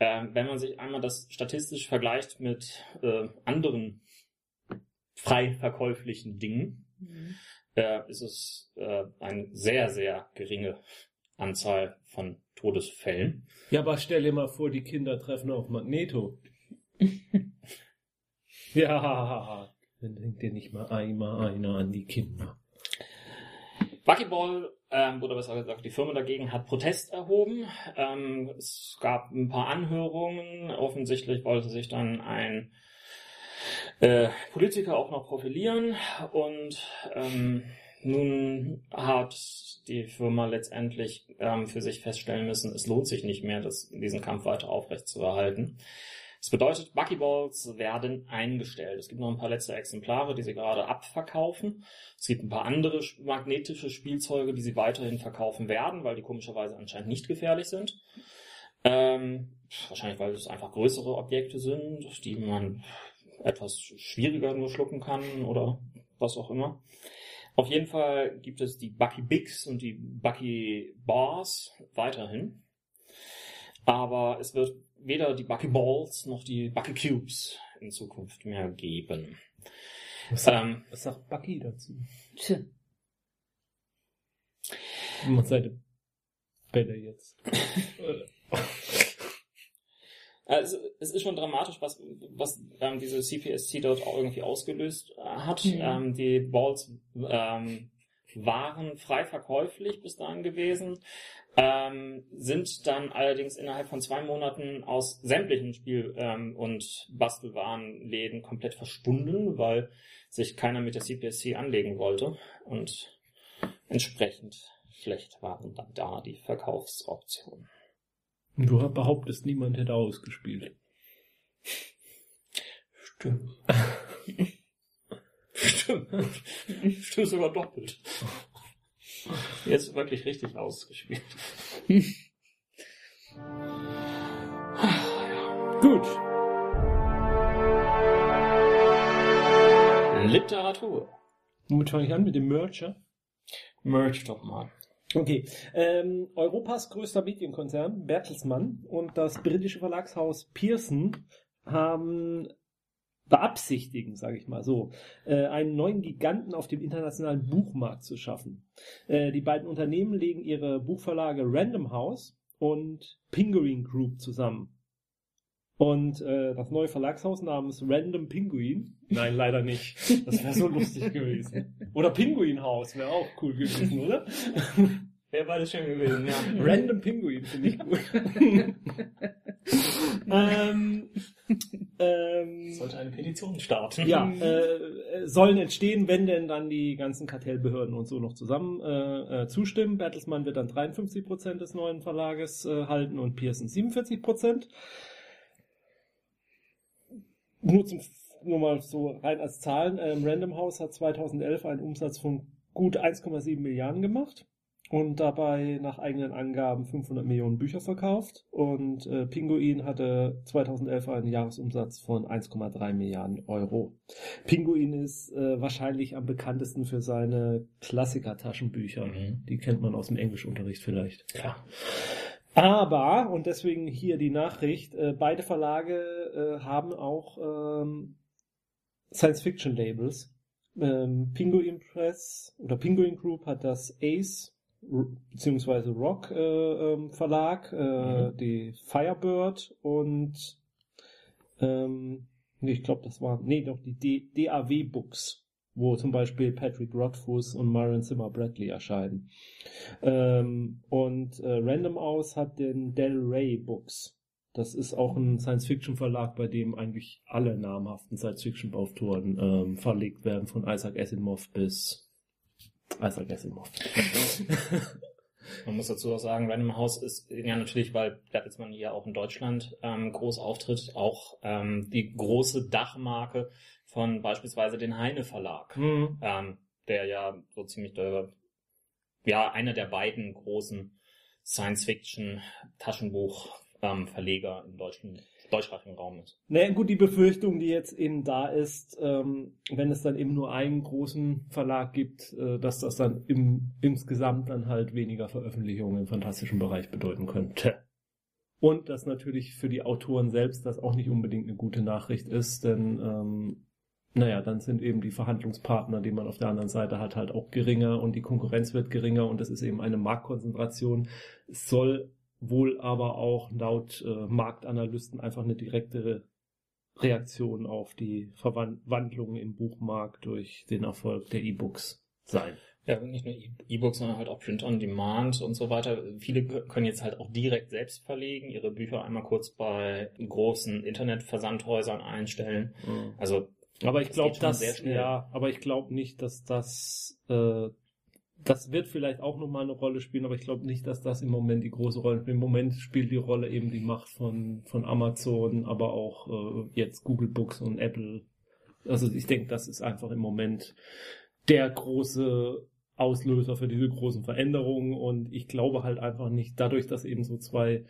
ähm, wenn man sich einmal das statistisch vergleicht mit äh, anderen frei verkäuflichen Dingen, Mhm. äh, ist es äh, eine sehr, sehr geringe Anzahl von Todesfällen. Ja, aber stell dir mal vor, die Kinder treffen auf Magneto. ja, dann denkt dir nicht mal einmal einer an die Kinder. Buckyball, ähm, oder besser gesagt, die Firma dagegen hat Protest erhoben. Ähm, es gab ein paar Anhörungen. Offensichtlich wollte sich dann ein äh, Politiker auch noch profilieren und ähm, nun hat die Firma letztendlich ähm, für sich feststellen müssen, es lohnt sich nicht mehr, das, diesen Kampf weiter aufrechtzuerhalten. Das bedeutet, Buckyballs werden eingestellt. Es gibt noch ein paar letzte Exemplare, die sie gerade abverkaufen. Es gibt ein paar andere sch- magnetische Spielzeuge, die sie weiterhin verkaufen werden, weil die komischerweise anscheinend nicht gefährlich sind. Ähm, wahrscheinlich, weil es einfach größere Objekte sind, die man etwas schwieriger nur schlucken kann oder was auch immer. Auf jeden Fall gibt es die Bucky Bigs und die Bucky Bars weiterhin. Aber es wird weder die Bucky Balls noch die Bucky Cubes in Zukunft mehr geben. Was sagt, Ähm, was sagt Bucky dazu? Tja. Macht seine Bälle jetzt? Also, es ist schon dramatisch, was, was ähm, diese CPSC dort auch irgendwie ausgelöst äh, hat. Mhm. Ähm, die Balls ähm, waren frei verkäuflich bis dahin gewesen, ähm, sind dann allerdings innerhalb von zwei Monaten aus sämtlichen Spiel- ähm, und Bastelwarenläden komplett verschwunden, weil sich keiner mit der CPSC anlegen wollte und entsprechend schlecht waren dann da die Verkaufsoptionen. Du behauptest, niemand hätte ausgespielt. Stimmt. Stimmt. Stimmt sogar doppelt. Jetzt wirklich richtig ausgespielt. Gut. Literatur. Womit fange ich an? Mit dem Mercher? Merch doch mal. Okay. Ähm, Europas größter Medienkonzern, Bertelsmann, und das britische Verlagshaus Pearson haben beabsichtigen, sage ich mal so, äh, einen neuen Giganten auf dem internationalen Buchmarkt zu schaffen. Äh, die beiden Unternehmen legen ihre Buchverlage Random House und Pingering Group zusammen. Und äh, das neue Verlagshaus namens Random Penguin. Nein, leider nicht. Das wäre so lustig gewesen. Oder Pinguinhaus wäre auch cool gewesen, oder? Wäre beides schön gewesen, ja. Random Penguin finde ich gut. ähm, ähm, Sollte eine Petition starten. ja, äh, sollen entstehen, wenn denn dann die ganzen Kartellbehörden und so noch zusammen äh, äh, zustimmen. Bertelsmann wird dann 53% des neuen Verlages äh, halten und Pearson 47%. Nur, zum, nur mal so rein als Zahlen. Ähm, Random House hat 2011 einen Umsatz von gut 1,7 Milliarden gemacht und dabei nach eigenen Angaben 500 Millionen Bücher verkauft. Und äh, Pinguin hatte 2011 einen Jahresumsatz von 1,3 Milliarden Euro. Pinguin ist äh, wahrscheinlich am bekanntesten für seine Klassiker-Taschenbücher. Mhm. Die kennt man aus dem Englischunterricht vielleicht. Ja. Aber, und deswegen hier die Nachricht, äh, beide Verlage äh, haben auch ähm, Science-Fiction-Labels. Ähm, Penguin Press oder Penguin Group hat das Ace beziehungsweise Rock äh, ähm, Verlag, äh, Mhm. die Firebird und ähm, nee, ich glaube, das war, nee, doch die D DAW Books, wo zum Beispiel Patrick Rothfuss und Myron Zimmer Bradley erscheinen. Ähm, und äh, Random House hat den Del Rey Books. Das ist auch ein Science-Fiction-Verlag, bei dem eigentlich alle namhaften Science-Fiction-Autoren ähm, verlegt werden, von Isaac Asimov bis Isaac Asimov. Man muss dazu auch sagen, Random House ist ja natürlich, weil Bertelsmann hier auch in Deutschland ähm, groß auftritt, auch ähm, die große Dachmarke von beispielsweise den Heine Verlag, Hm. ähm, der ja so ziemlich der, ja einer der beiden großen Science-Fiction-Taschenbuch-Verleger im deutschen deutschsprachigen Raum ist. Naja, gut, die Befürchtung, die jetzt eben da ist, ähm, wenn es dann eben nur einen großen Verlag gibt, äh, dass das dann im, insgesamt dann halt weniger Veröffentlichungen im fantastischen Bereich bedeuten könnte. Und dass natürlich für die Autoren selbst das auch nicht unbedingt eine gute Nachricht ist, denn ähm, naja, dann sind eben die Verhandlungspartner, die man auf der anderen Seite hat, halt auch geringer und die Konkurrenz wird geringer und es ist eben eine Marktkonzentration. Es soll wohl aber auch laut äh, Marktanalysten einfach eine direkte Reaktion auf die Verwandlungen im Buchmarkt durch den Erfolg der E-Books sein. Ja, nicht nur E- E-Books, sondern halt auch Print on Demand und so weiter. Viele können jetzt halt auch direkt selbst verlegen, ihre Bücher einmal kurz bei großen Internetversandhäusern einstellen. Also Aber ich glaube, schnell. ja, aber ich glaube nicht, dass das äh, das wird vielleicht auch nochmal eine Rolle spielen, aber ich glaube nicht, dass das im Moment die große Rolle spielt. Im Moment spielt die Rolle eben die Macht von von Amazon, aber auch äh, jetzt Google Books und Apple. Also ich denke, das ist einfach im Moment der große Auslöser für diese großen Veränderungen und ich glaube halt einfach nicht, dadurch, dass eben so zwei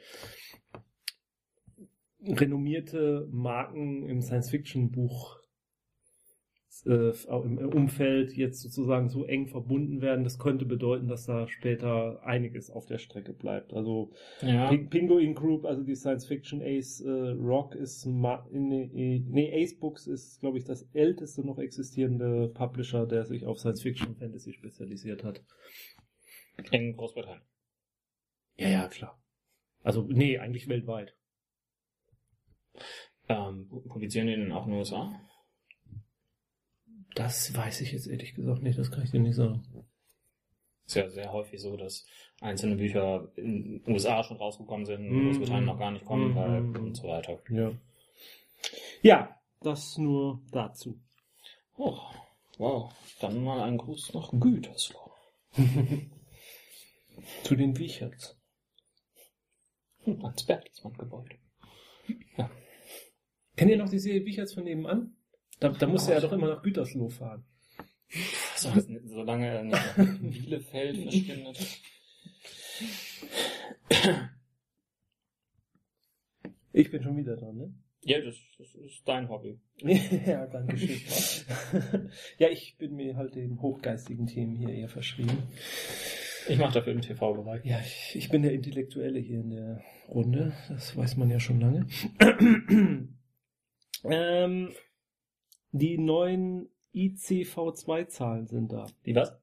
renommierte Marken im Science-Fiction-Buch äh, im Umfeld jetzt sozusagen so eng verbunden werden, das könnte bedeuten, dass da später einiges auf der Strecke bleibt. Also ja, Ping- Pinguin Group, also die Science Fiction Ace äh, Rock ist ma- nee, nee, Ace Books ist, glaube ich, das älteste noch existierende Publisher, der sich auf Science Fiction und Fantasy spezialisiert hat. in Großbritannien. Ja, ja, klar. Also, nee, eigentlich weltweit. Ähm, publizieren die denn auch in den USA? Das weiß ich jetzt ehrlich gesagt nicht, das kann ich dir nicht sagen. Ist ja sehr häufig so, dass einzelne Bücher in den USA schon rausgekommen sind, in Mhm. Großbritannien noch gar nicht kommen, Mhm. weil und so weiter. Ja. Ja, das nur dazu. Oh, wow. Dann mal ein Gruß nach Gütersloh. Zu den Wicherts. Hm, ans Bertelsmann-Gebäude. Kennt ihr noch die Serie Wicherts von nebenan? Da, da musste er doch immer nach Gütersloh fahren. So, solange er nicht nach Bielefeld verschwindet. Ich bin schon wieder dran, ne? Ja, das, das ist dein Hobby. ja, danke schön. ja, ich bin mir halt den hochgeistigen Themen hier eher verschrieben. Ich mache dafür im TV-Bereich. Ja, ich, ich bin der Intellektuelle hier in der Runde. Das weiß man ja schon lange. ähm, die neuen ICV2-Zahlen sind da. Die was?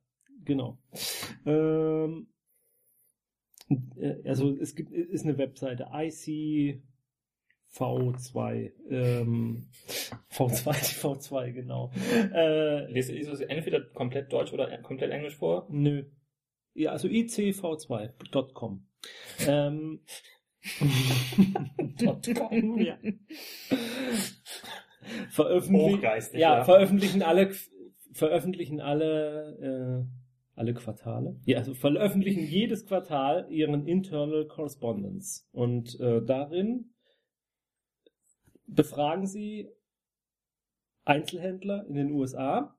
Genau. Ähm, äh, also es gibt ist eine Webseite IC V2. Ähm, V2, V2, genau. Äh, Liest du es entweder komplett Deutsch oder komplett Englisch vor? nö. Ja, also icv2.com. Ähm, .com, ja. Veröffentlichen, ja, ja. veröffentlichen alle, veröffentlichen alle, äh, alle Quartale? Ja, also veröffentlichen jedes Quartal ihren Internal Correspondence. Und äh, darin befragen sie Einzelhändler in den USA,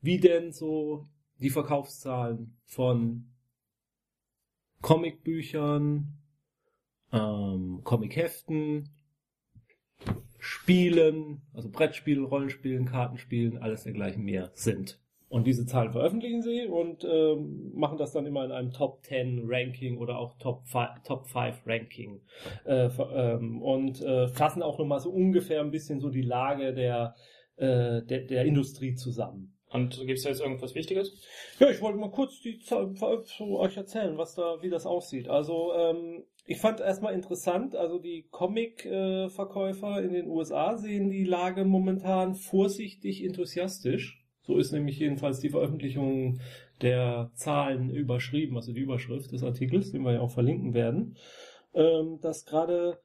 wie denn so die Verkaufszahlen von Comicbüchern, ähm, Comicheften, Spielen, also Brettspielen, Rollenspielen, Kartenspielen, alles dergleichen mehr sind. Und diese Zahlen veröffentlichen sie und ähm, machen das dann immer in einem Top 10 Ranking oder auch Top 5, Top 5 Ranking. Äh, ähm, und äh, fassen auch nochmal so ungefähr ein bisschen so die Lage der, äh, der, der Industrie zusammen. Und gibt's da jetzt irgendwas Wichtiges? Ja, ich wollte mal kurz die zu euch erzählen, was da, wie das aussieht. Also ähm, ich fand erstmal interessant, also die Comic-Verkäufer in den USA sehen die Lage momentan vorsichtig enthusiastisch. So ist nämlich jedenfalls die Veröffentlichung der Zahlen überschrieben, also die Überschrift des Artikels, den wir ja auch verlinken werden, ähm, dass gerade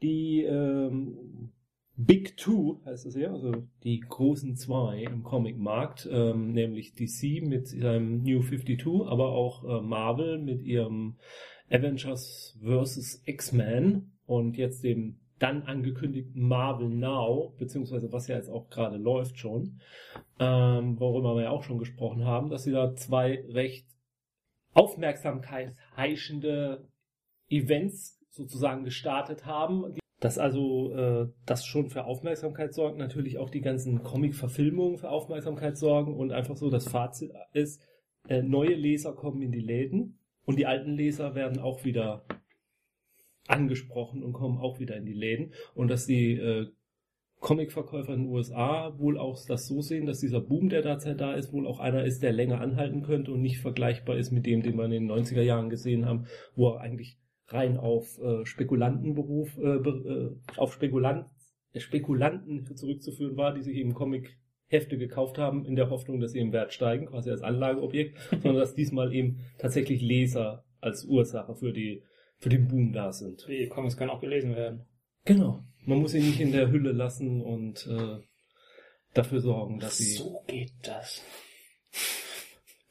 die ähm, Big Two heißt es ja, also die großen zwei im Comic-Markt, ähm, nämlich DC mit seinem New 52, aber auch äh, Marvel mit ihrem Avengers vs. X-Men und jetzt dem dann angekündigten Marvel Now, beziehungsweise was ja jetzt auch gerade läuft schon, ähm, worüber wir ja auch schon gesprochen haben, dass sie da zwei recht aufmerksamkeitsheischende Events sozusagen gestartet haben, dass also äh, das schon für Aufmerksamkeit sorgt, natürlich auch die ganzen Comic-Verfilmungen für Aufmerksamkeit sorgen und einfach so das Fazit ist, äh, neue Leser kommen in die Läden und die alten Leser werden auch wieder angesprochen und kommen auch wieder in die Läden. Und dass die äh, Comicverkäufer in den USA wohl auch das so sehen, dass dieser Boom, der derzeit da ist, wohl auch einer ist, der länger anhalten könnte und nicht vergleichbar ist mit dem, den wir in den 90er Jahren gesehen haben, wo er eigentlich rein auf äh, Spekulantenberuf, äh, äh, auf Spekulant, äh, Spekulanten zurückzuführen war, die sich eben Comic-Hefte gekauft haben, in der Hoffnung, dass sie im Wert steigen, quasi als Anlageobjekt, sondern dass diesmal eben tatsächlich Leser als Ursache für die für den Boom da sind. Die Comics können auch gelesen werden. Genau. Man muss sie nicht in der Hülle lassen und äh, dafür sorgen, dass sie. So geht das.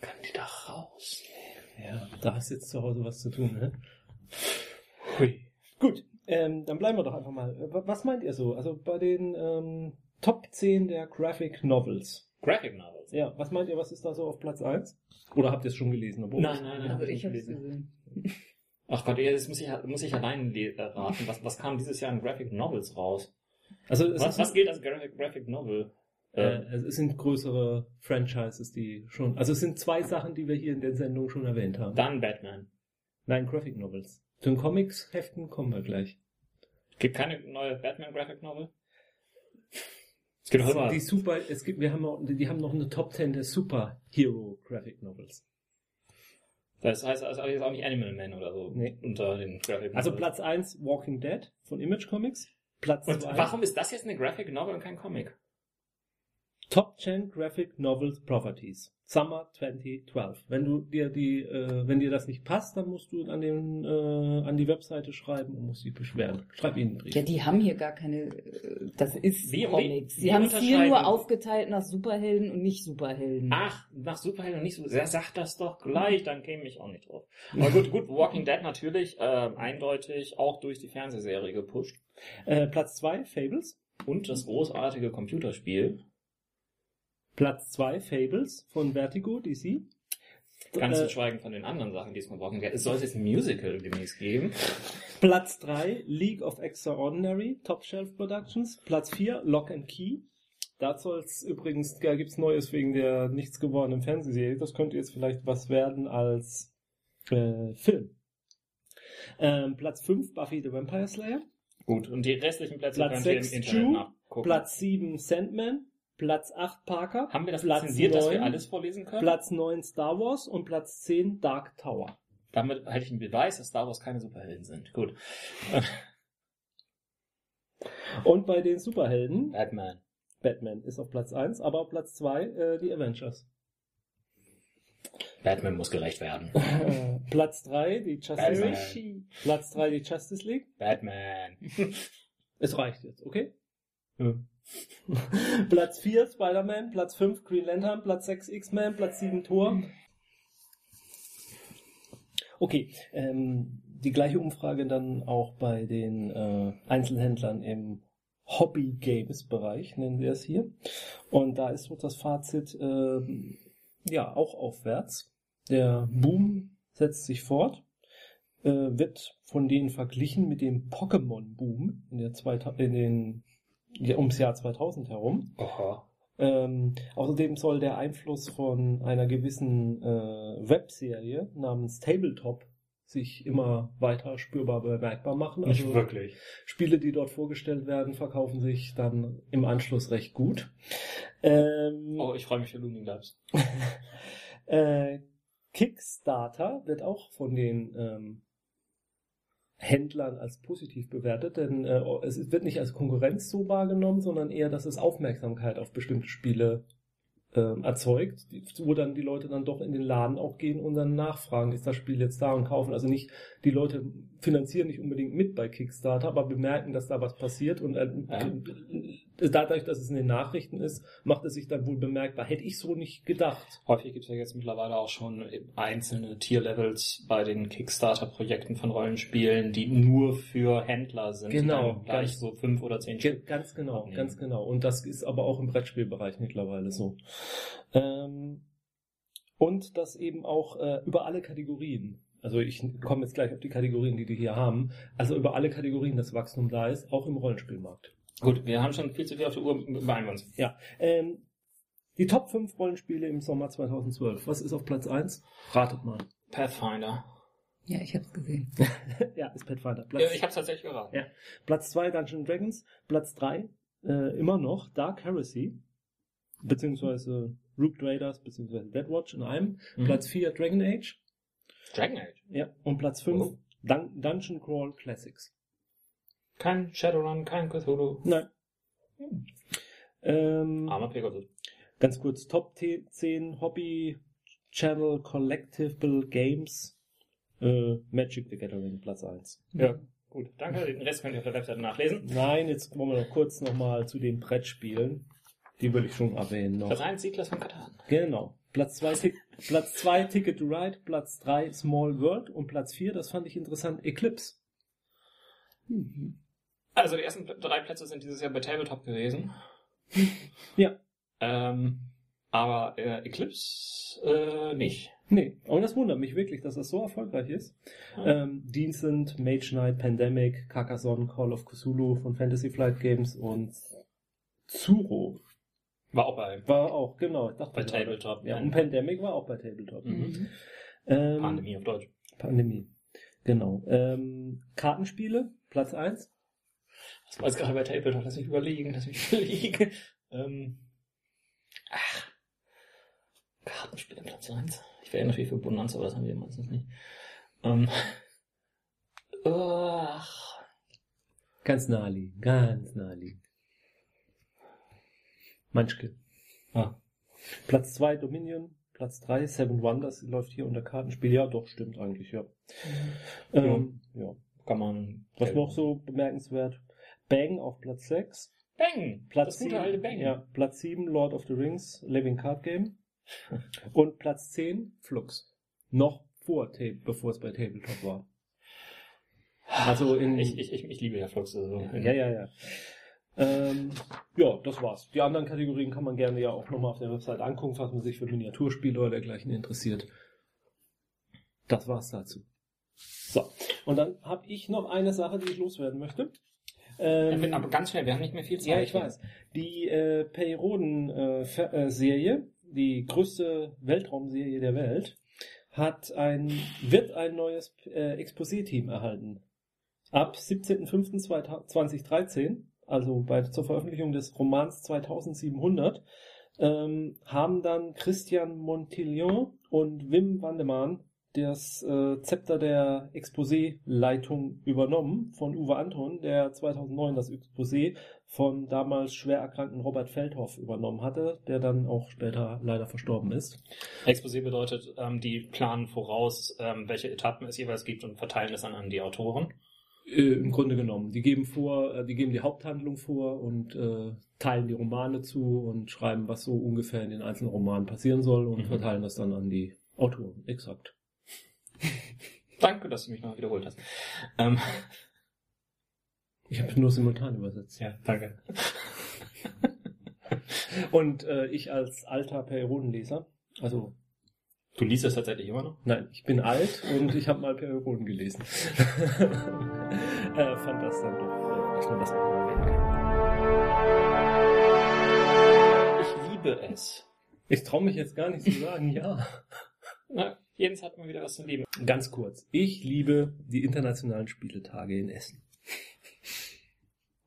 Können die da raus? Ja, da ist jetzt zu Hause was zu tun, ne? Hui. Gut, ähm, dann bleiben wir doch einfach mal. Äh, wa- Was meint ihr so? Also bei den ähm, Top 10 der Graphic Novels. Graphic Novels. Ja, was meint ihr, was ist da so auf Platz 1? Oder habt ihr es schon gelesen? Obwohl Nein, nein, nein. Also hab ich habe nicht es gesehen. Ach Gott, jetzt muss ich, muss ich allein le- äh, raten. Was, was kam dieses Jahr in Graphic Novels raus? Also es, Was, ist, was gilt als Graphic, Graphic Novel? äh, Ähm, es sind größere Franchises, die schon. Also es sind zwei Sachen, die wir hier in der Sendung schon erwähnt haben. dann Batman. Nein, Graphic Novels. Zu den Comics-Heften kommen wir gleich. Gibt keine neue Batman Graphic Novel? Es gibt immer. Die Super, es gibt, wir haben auch, die haben noch eine Top 10 der Superhero Graphic Novels. Das heißt also jetzt auch nicht Animal Man oder so Nee. unter den Graphic Novels. Also Platz 1 Walking Dead von Image Comics. Platz Und 2 warum ist das jetzt eine Graphic Novel und kein Comic? Top 10 Graphic Novels Properties. Summer 2012. Wenn du dir die, äh, wenn dir das nicht passt, dann musst du an den, äh, an die Webseite schreiben und musst dich beschweren. Schreib ihnen einen Brief. Ja, die haben hier gar keine, äh, das ist Wie- Comics. Sie haben es hier nur aufgeteilt nach Superhelden und nicht Superhelden. Ach, nach Superhelden und nicht. Wer sagt das doch gleich, dann käme ich auch nicht drauf. Aber gut, gut, Walking Dead natürlich, ähm, eindeutig auch durch die Fernsehserie gepusht. Äh, Platz 2 Fables. Und das großartige Computerspiel. Platz 2 Fables von Vertigo DC. Ganz Äh, zu schweigen von den anderen Sachen, die es Walking Dead. Es soll jetzt ein Musical demnächst geben. Platz 3 League of Extraordinary Top Shelf Productions. Platz 4 Lock and Key. Da soll's übrigens, da gibt's Neues wegen der nichts gewordenen Fernsehserie. Das könnte jetzt vielleicht was werden als äh, Film. Ähm, Platz 5 Buffy the Vampire Slayer. Gut, und die restlichen Plätze Platz könnt ihr im sechs, Internet nachgucken. Platz 7 Sandman. Platz 8 Parker. Haben wir das Platz lizenziert, dass wir 9, alles vorlesen können? Platz 9 Star Wars und Platz 10 Dark Tower. Damit hätte ich einen Beweis, dass Star Wars keine Superhelden sind. Gut. Und bei den Superhelden, Batman. Batman ist auf Platz 1, aber auf Platz 2 äh, die Avengers. Batman muss gerecht werden. Platz 3 die Justice. League. Platz 3 die Justice League. Batman. Es reicht jetzt, okay? Platz 4 Spider-Man, Platz 5 Green Lantern, Platz 6 X-Men, Platz 7 Thor. Okay, ähm, die gleiche Umfrage dann auch bei den äh, Einzelhändlern im Hobby-Games-Bereich, nennen wir es hier. Und da ist so das Fazit, ähm, ja, auch aufwärts. Der Boom setzt sich fort, äh, wird von denen verglichen mit dem Pokémon-Boom in, der 2000 in den, ums Jahr 2000 herum. Oha. Ähm, außerdem soll der Einfluss von einer gewissen äh, Webserie namens Tabletop sich immer weiter spürbar bemerkbar machen. Nicht Also wirklich. Spiele, die dort vorgestellt werden, verkaufen sich dann im Anschluss recht gut. Ähm, Oh, ich freue mich für Looming Labs. äh, Kickstarter wird auch von den ähm, Händlern als positiv bewertet, denn äh, es wird nicht als Konkurrenz so wahrgenommen, sondern eher, dass es Aufmerksamkeit auf bestimmte Spiele ähm, erzeugt, wo dann die Leute dann doch in den Laden auch gehen und dann nachfragen, ist das Spiel jetzt da und kaufen. Also nicht, die Leute finanzieren nicht unbedingt mit bei Kickstarter, aber bemerken, dass da was passiert und äh, Ja. dadurch, dass es in den Nachrichten ist, macht es sich dann wohl bemerkbar. Hätte ich so nicht gedacht. Häufig gibt es ja jetzt mittlerweile auch schon einzelne Tier-Levels bei den Kickstarter-Projekten von Rollenspielen, die nur für Händler sind. Genau, gleich so fünf oder zehn Ge Stück. ganz genau, abnehmen. ganz genau. Und das ist aber auch im Brettspielbereich mittlerweile so. Ähm, und das eben auch äh, über alle Kategorien. Also ich komme jetzt gleich auf die Kategorien, die die hier haben. Also über alle Kategorien das Wachstum da ist, auch im Rollenspielmarkt. Gut, wir haben schon viel zu viel auf der Uhr. Beeilen wir uns. Ja. Ähm, die Top 5 Rollenspiele im Sommer 2012. Was ist auf Platz 1? Ratet mal. Pathfinder. Ja, ich hab's gesehen. ja, ist Pathfinder. Ja, Platz, ich habe tatsächlich geraten. Ja. Platz 2 Dungeons Dragons. Platz 3 äh, immer noch Dark Heresy. Beziehungsweise Rook Raiders, beziehungsweise Deadwatch in einem. Mhm. Platz 4 Dragon Age. Dragon Age. Ja. Und Platz 5 Oh. Dun Dungeon Crawl Classics. Kein Shadowrun, kein Cthulhu. Nein. Ähm, Armer Pegasus. ganz kurz, Top 10 Hobby Channel Collectible Games. Äh, Magic the Gathering, Platz 1. Ja, gut. Danke. Den Rest könnt ihr auf der Webseite nachlesen. Nein, jetzt wollen wir noch kurz nochmal zu den Brettspielen. Die will ich schon erwähnen noch. Platz 1, Siedlers von Katan. Genau. Platz 2 Tick Platz zwei, Ticket to Ride, Platz 3 Small World und Platz 4, das fand ich interessant, Eclipse. Also die ersten drei Plätze sind dieses Jahr bei Tabletop gewesen. Ja. Ähm, aber äh, Eclipse äh, nicht. Nee, und das wundert mich wirklich, dass das so erfolgreich ist. Ähm, die sind Mage Knight, Pandemic, Carcassonne, Call of Cthulhu von Fantasy Flight Games und Zuro War auch bei war auch, genau, ich dachte Bei gerade. Tabletop. Ja, und Pandemic war auch bei Tabletop. Mhm. Ähm, Pandemie auf Deutsch. Pandemie. Genau. Ähm, Kartenspiele, Platz 1. Das war jetzt gerade bei Tabletop. Lass mich überlegen, lass mich überlegen. Ähm, ach. Kartenspiele Platz 1. Ich wäre natürlich für Bonanza, aber das haben wir meistens nicht. Ähm, ach. Ganz naheliegend, ganz naheliegend. Manchke. Ah. Platz 2 Dominion, Platz 3 Seven Wonders läuft hier unter Kartenspiel. Ja, doch, stimmt eigentlich, ja. Ähm, ja. Kann man. Was noch so bemerkenswert? Bang auf Platz 6. Bang! Platz das gute alte Bang. Ja, Platz 7 Lord of the Rings, Living Card Game. Und Platz 10 Flux. Noch vor Tape, bevor es bei Tabletop war. Also in. Ich, ich, ich, ich liebe ja Flux. Also Ja, ja, ja. Ähm, ja, das war's. Die anderen Kategorien kann man gerne ja auch nochmal auf der Website angucken, falls man sich für Miniaturspiele oder dergleichen interessiert. Das war's dazu. So, und dann habe ich noch eine Sache, die ich loswerden möchte. Ähm, Aber ganz schnell, wir haben nicht mehr viel Zeit. ja, ich weiß. Die äh, Perioden-Serie, die größte Weltraumserie der Welt, hat ein, wird ein neues äh, Exposé-Team erhalten. Ab 17.05.2013, also bei, zur Veröffentlichung des Romans 2700, ähm, haben dann Christian Montillon und Wim Wandemann das äh, Zepter der Exposé-Leitung übernommen von Uwe Anton, der 2009 das Exposé von damals schwer erkrankten Robert Feldhoff übernommen hatte, der dann auch später leider verstorben ist. Exposé bedeutet, ähm, die planen voraus, ähm, welche Etappen es jeweils gibt und verteilen es dann an die Autoren. Äh, Im Grunde genommen. Die geben vor, äh, die geben die Haupthandlung vor und äh, teilen die Romane zu und schreiben, was so ungefähr in den einzelnen Romanen passieren soll und Mhm. verteilen das dann an die Autoren. Exakt. Danke, dass du mich noch wiederholt hast. Ähm, Ich habe nur simultan übersetzt. ja, danke. Und äh, ich als alter Periodenleser, also Du liest es tatsächlich immer noch? nein, ich bin alt und ich habe mal Perioden gelesen. äh, fand das dann doch, äh, ich fand das mal erwähnen kann. Ich liebe es. Ich traue mich jetzt gar nicht zu sagen, ja. Na, Jens hat mal wieder was zu lieben. Ganz kurz. Ich liebe die internationalen Spieletage in Essen.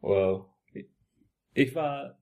Wow. Ich war,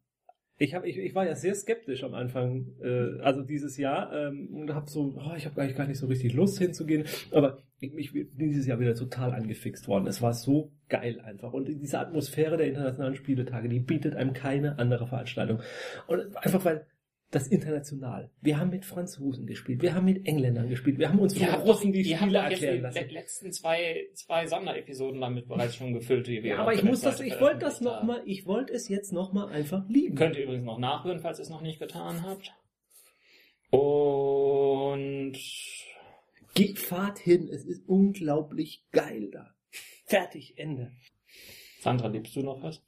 ich habe, ich, ich war ja sehr skeptisch am Anfang, äh, also dieses Jahr, ähm, und habe so, oh, ich habe eigentlich gar nicht so richtig Lust hinzugehen, aber ich, ich bin dieses Jahr wieder total angefixt worden. Es war so geil einfach. Und diese Atmosphäre der internationalen Spieletage, die bietet einem keine andere Veranstaltung. Und einfach weil das international. Wir haben mit Franzosen gespielt, wir haben mit Engländern gespielt, wir haben uns von habt doch, Russen die Spiele erklären die lassen. le- letzten zwei, zwei Sonderepisoden damit bereits schon gefüllt, die wir Ja, aber ich muss das, ich wollte das veröffentlicht haben. nochmal, ich wollte es jetzt nochmal einfach lieben. Könnt ihr übrigens noch nachhören, falls ihr es noch nicht getan habt. Und Geht, fahrt hin, es ist unglaublich geil da. Fertig, Ende. Sandra, liebst du noch was?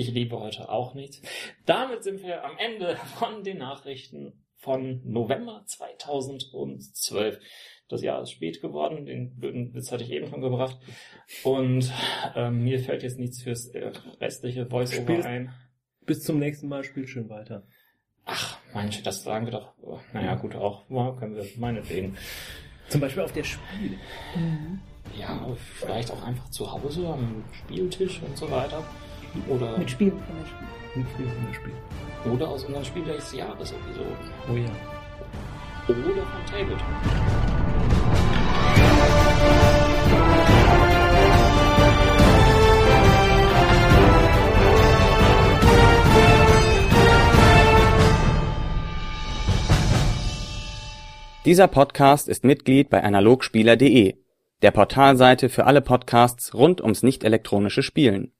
Ich liebe heute auch nichts. Damit sind wir am Ende von den Nachrichten von November 2012. Das Jahr ist spät geworden, den blöden Witz hatte ich eben schon gebracht. Und ähm, mir fällt jetzt nichts fürs äh, restliche Voice-Over ein. Bis zum nächsten Mal, spielt schön weiter. Ach, manche, das sagen wir doch. Naja, gut, auch. Ja, können wir meinetwegen. Zum Beispiel auf der Spiel. Ja, vielleicht auch einfach zu Hause am Spieltisch und so weiter. Oder, Mit Spielen von der Spiel. Mit Spiel von der Spiel. oder aus unseren Spieler des Jahres Episoden. Oh ja. Oder von Tabletop. Dieser Podcast ist Mitglied bei analogspieler.de, der Portalseite für alle Podcasts rund ums nicht elektronische Spielen.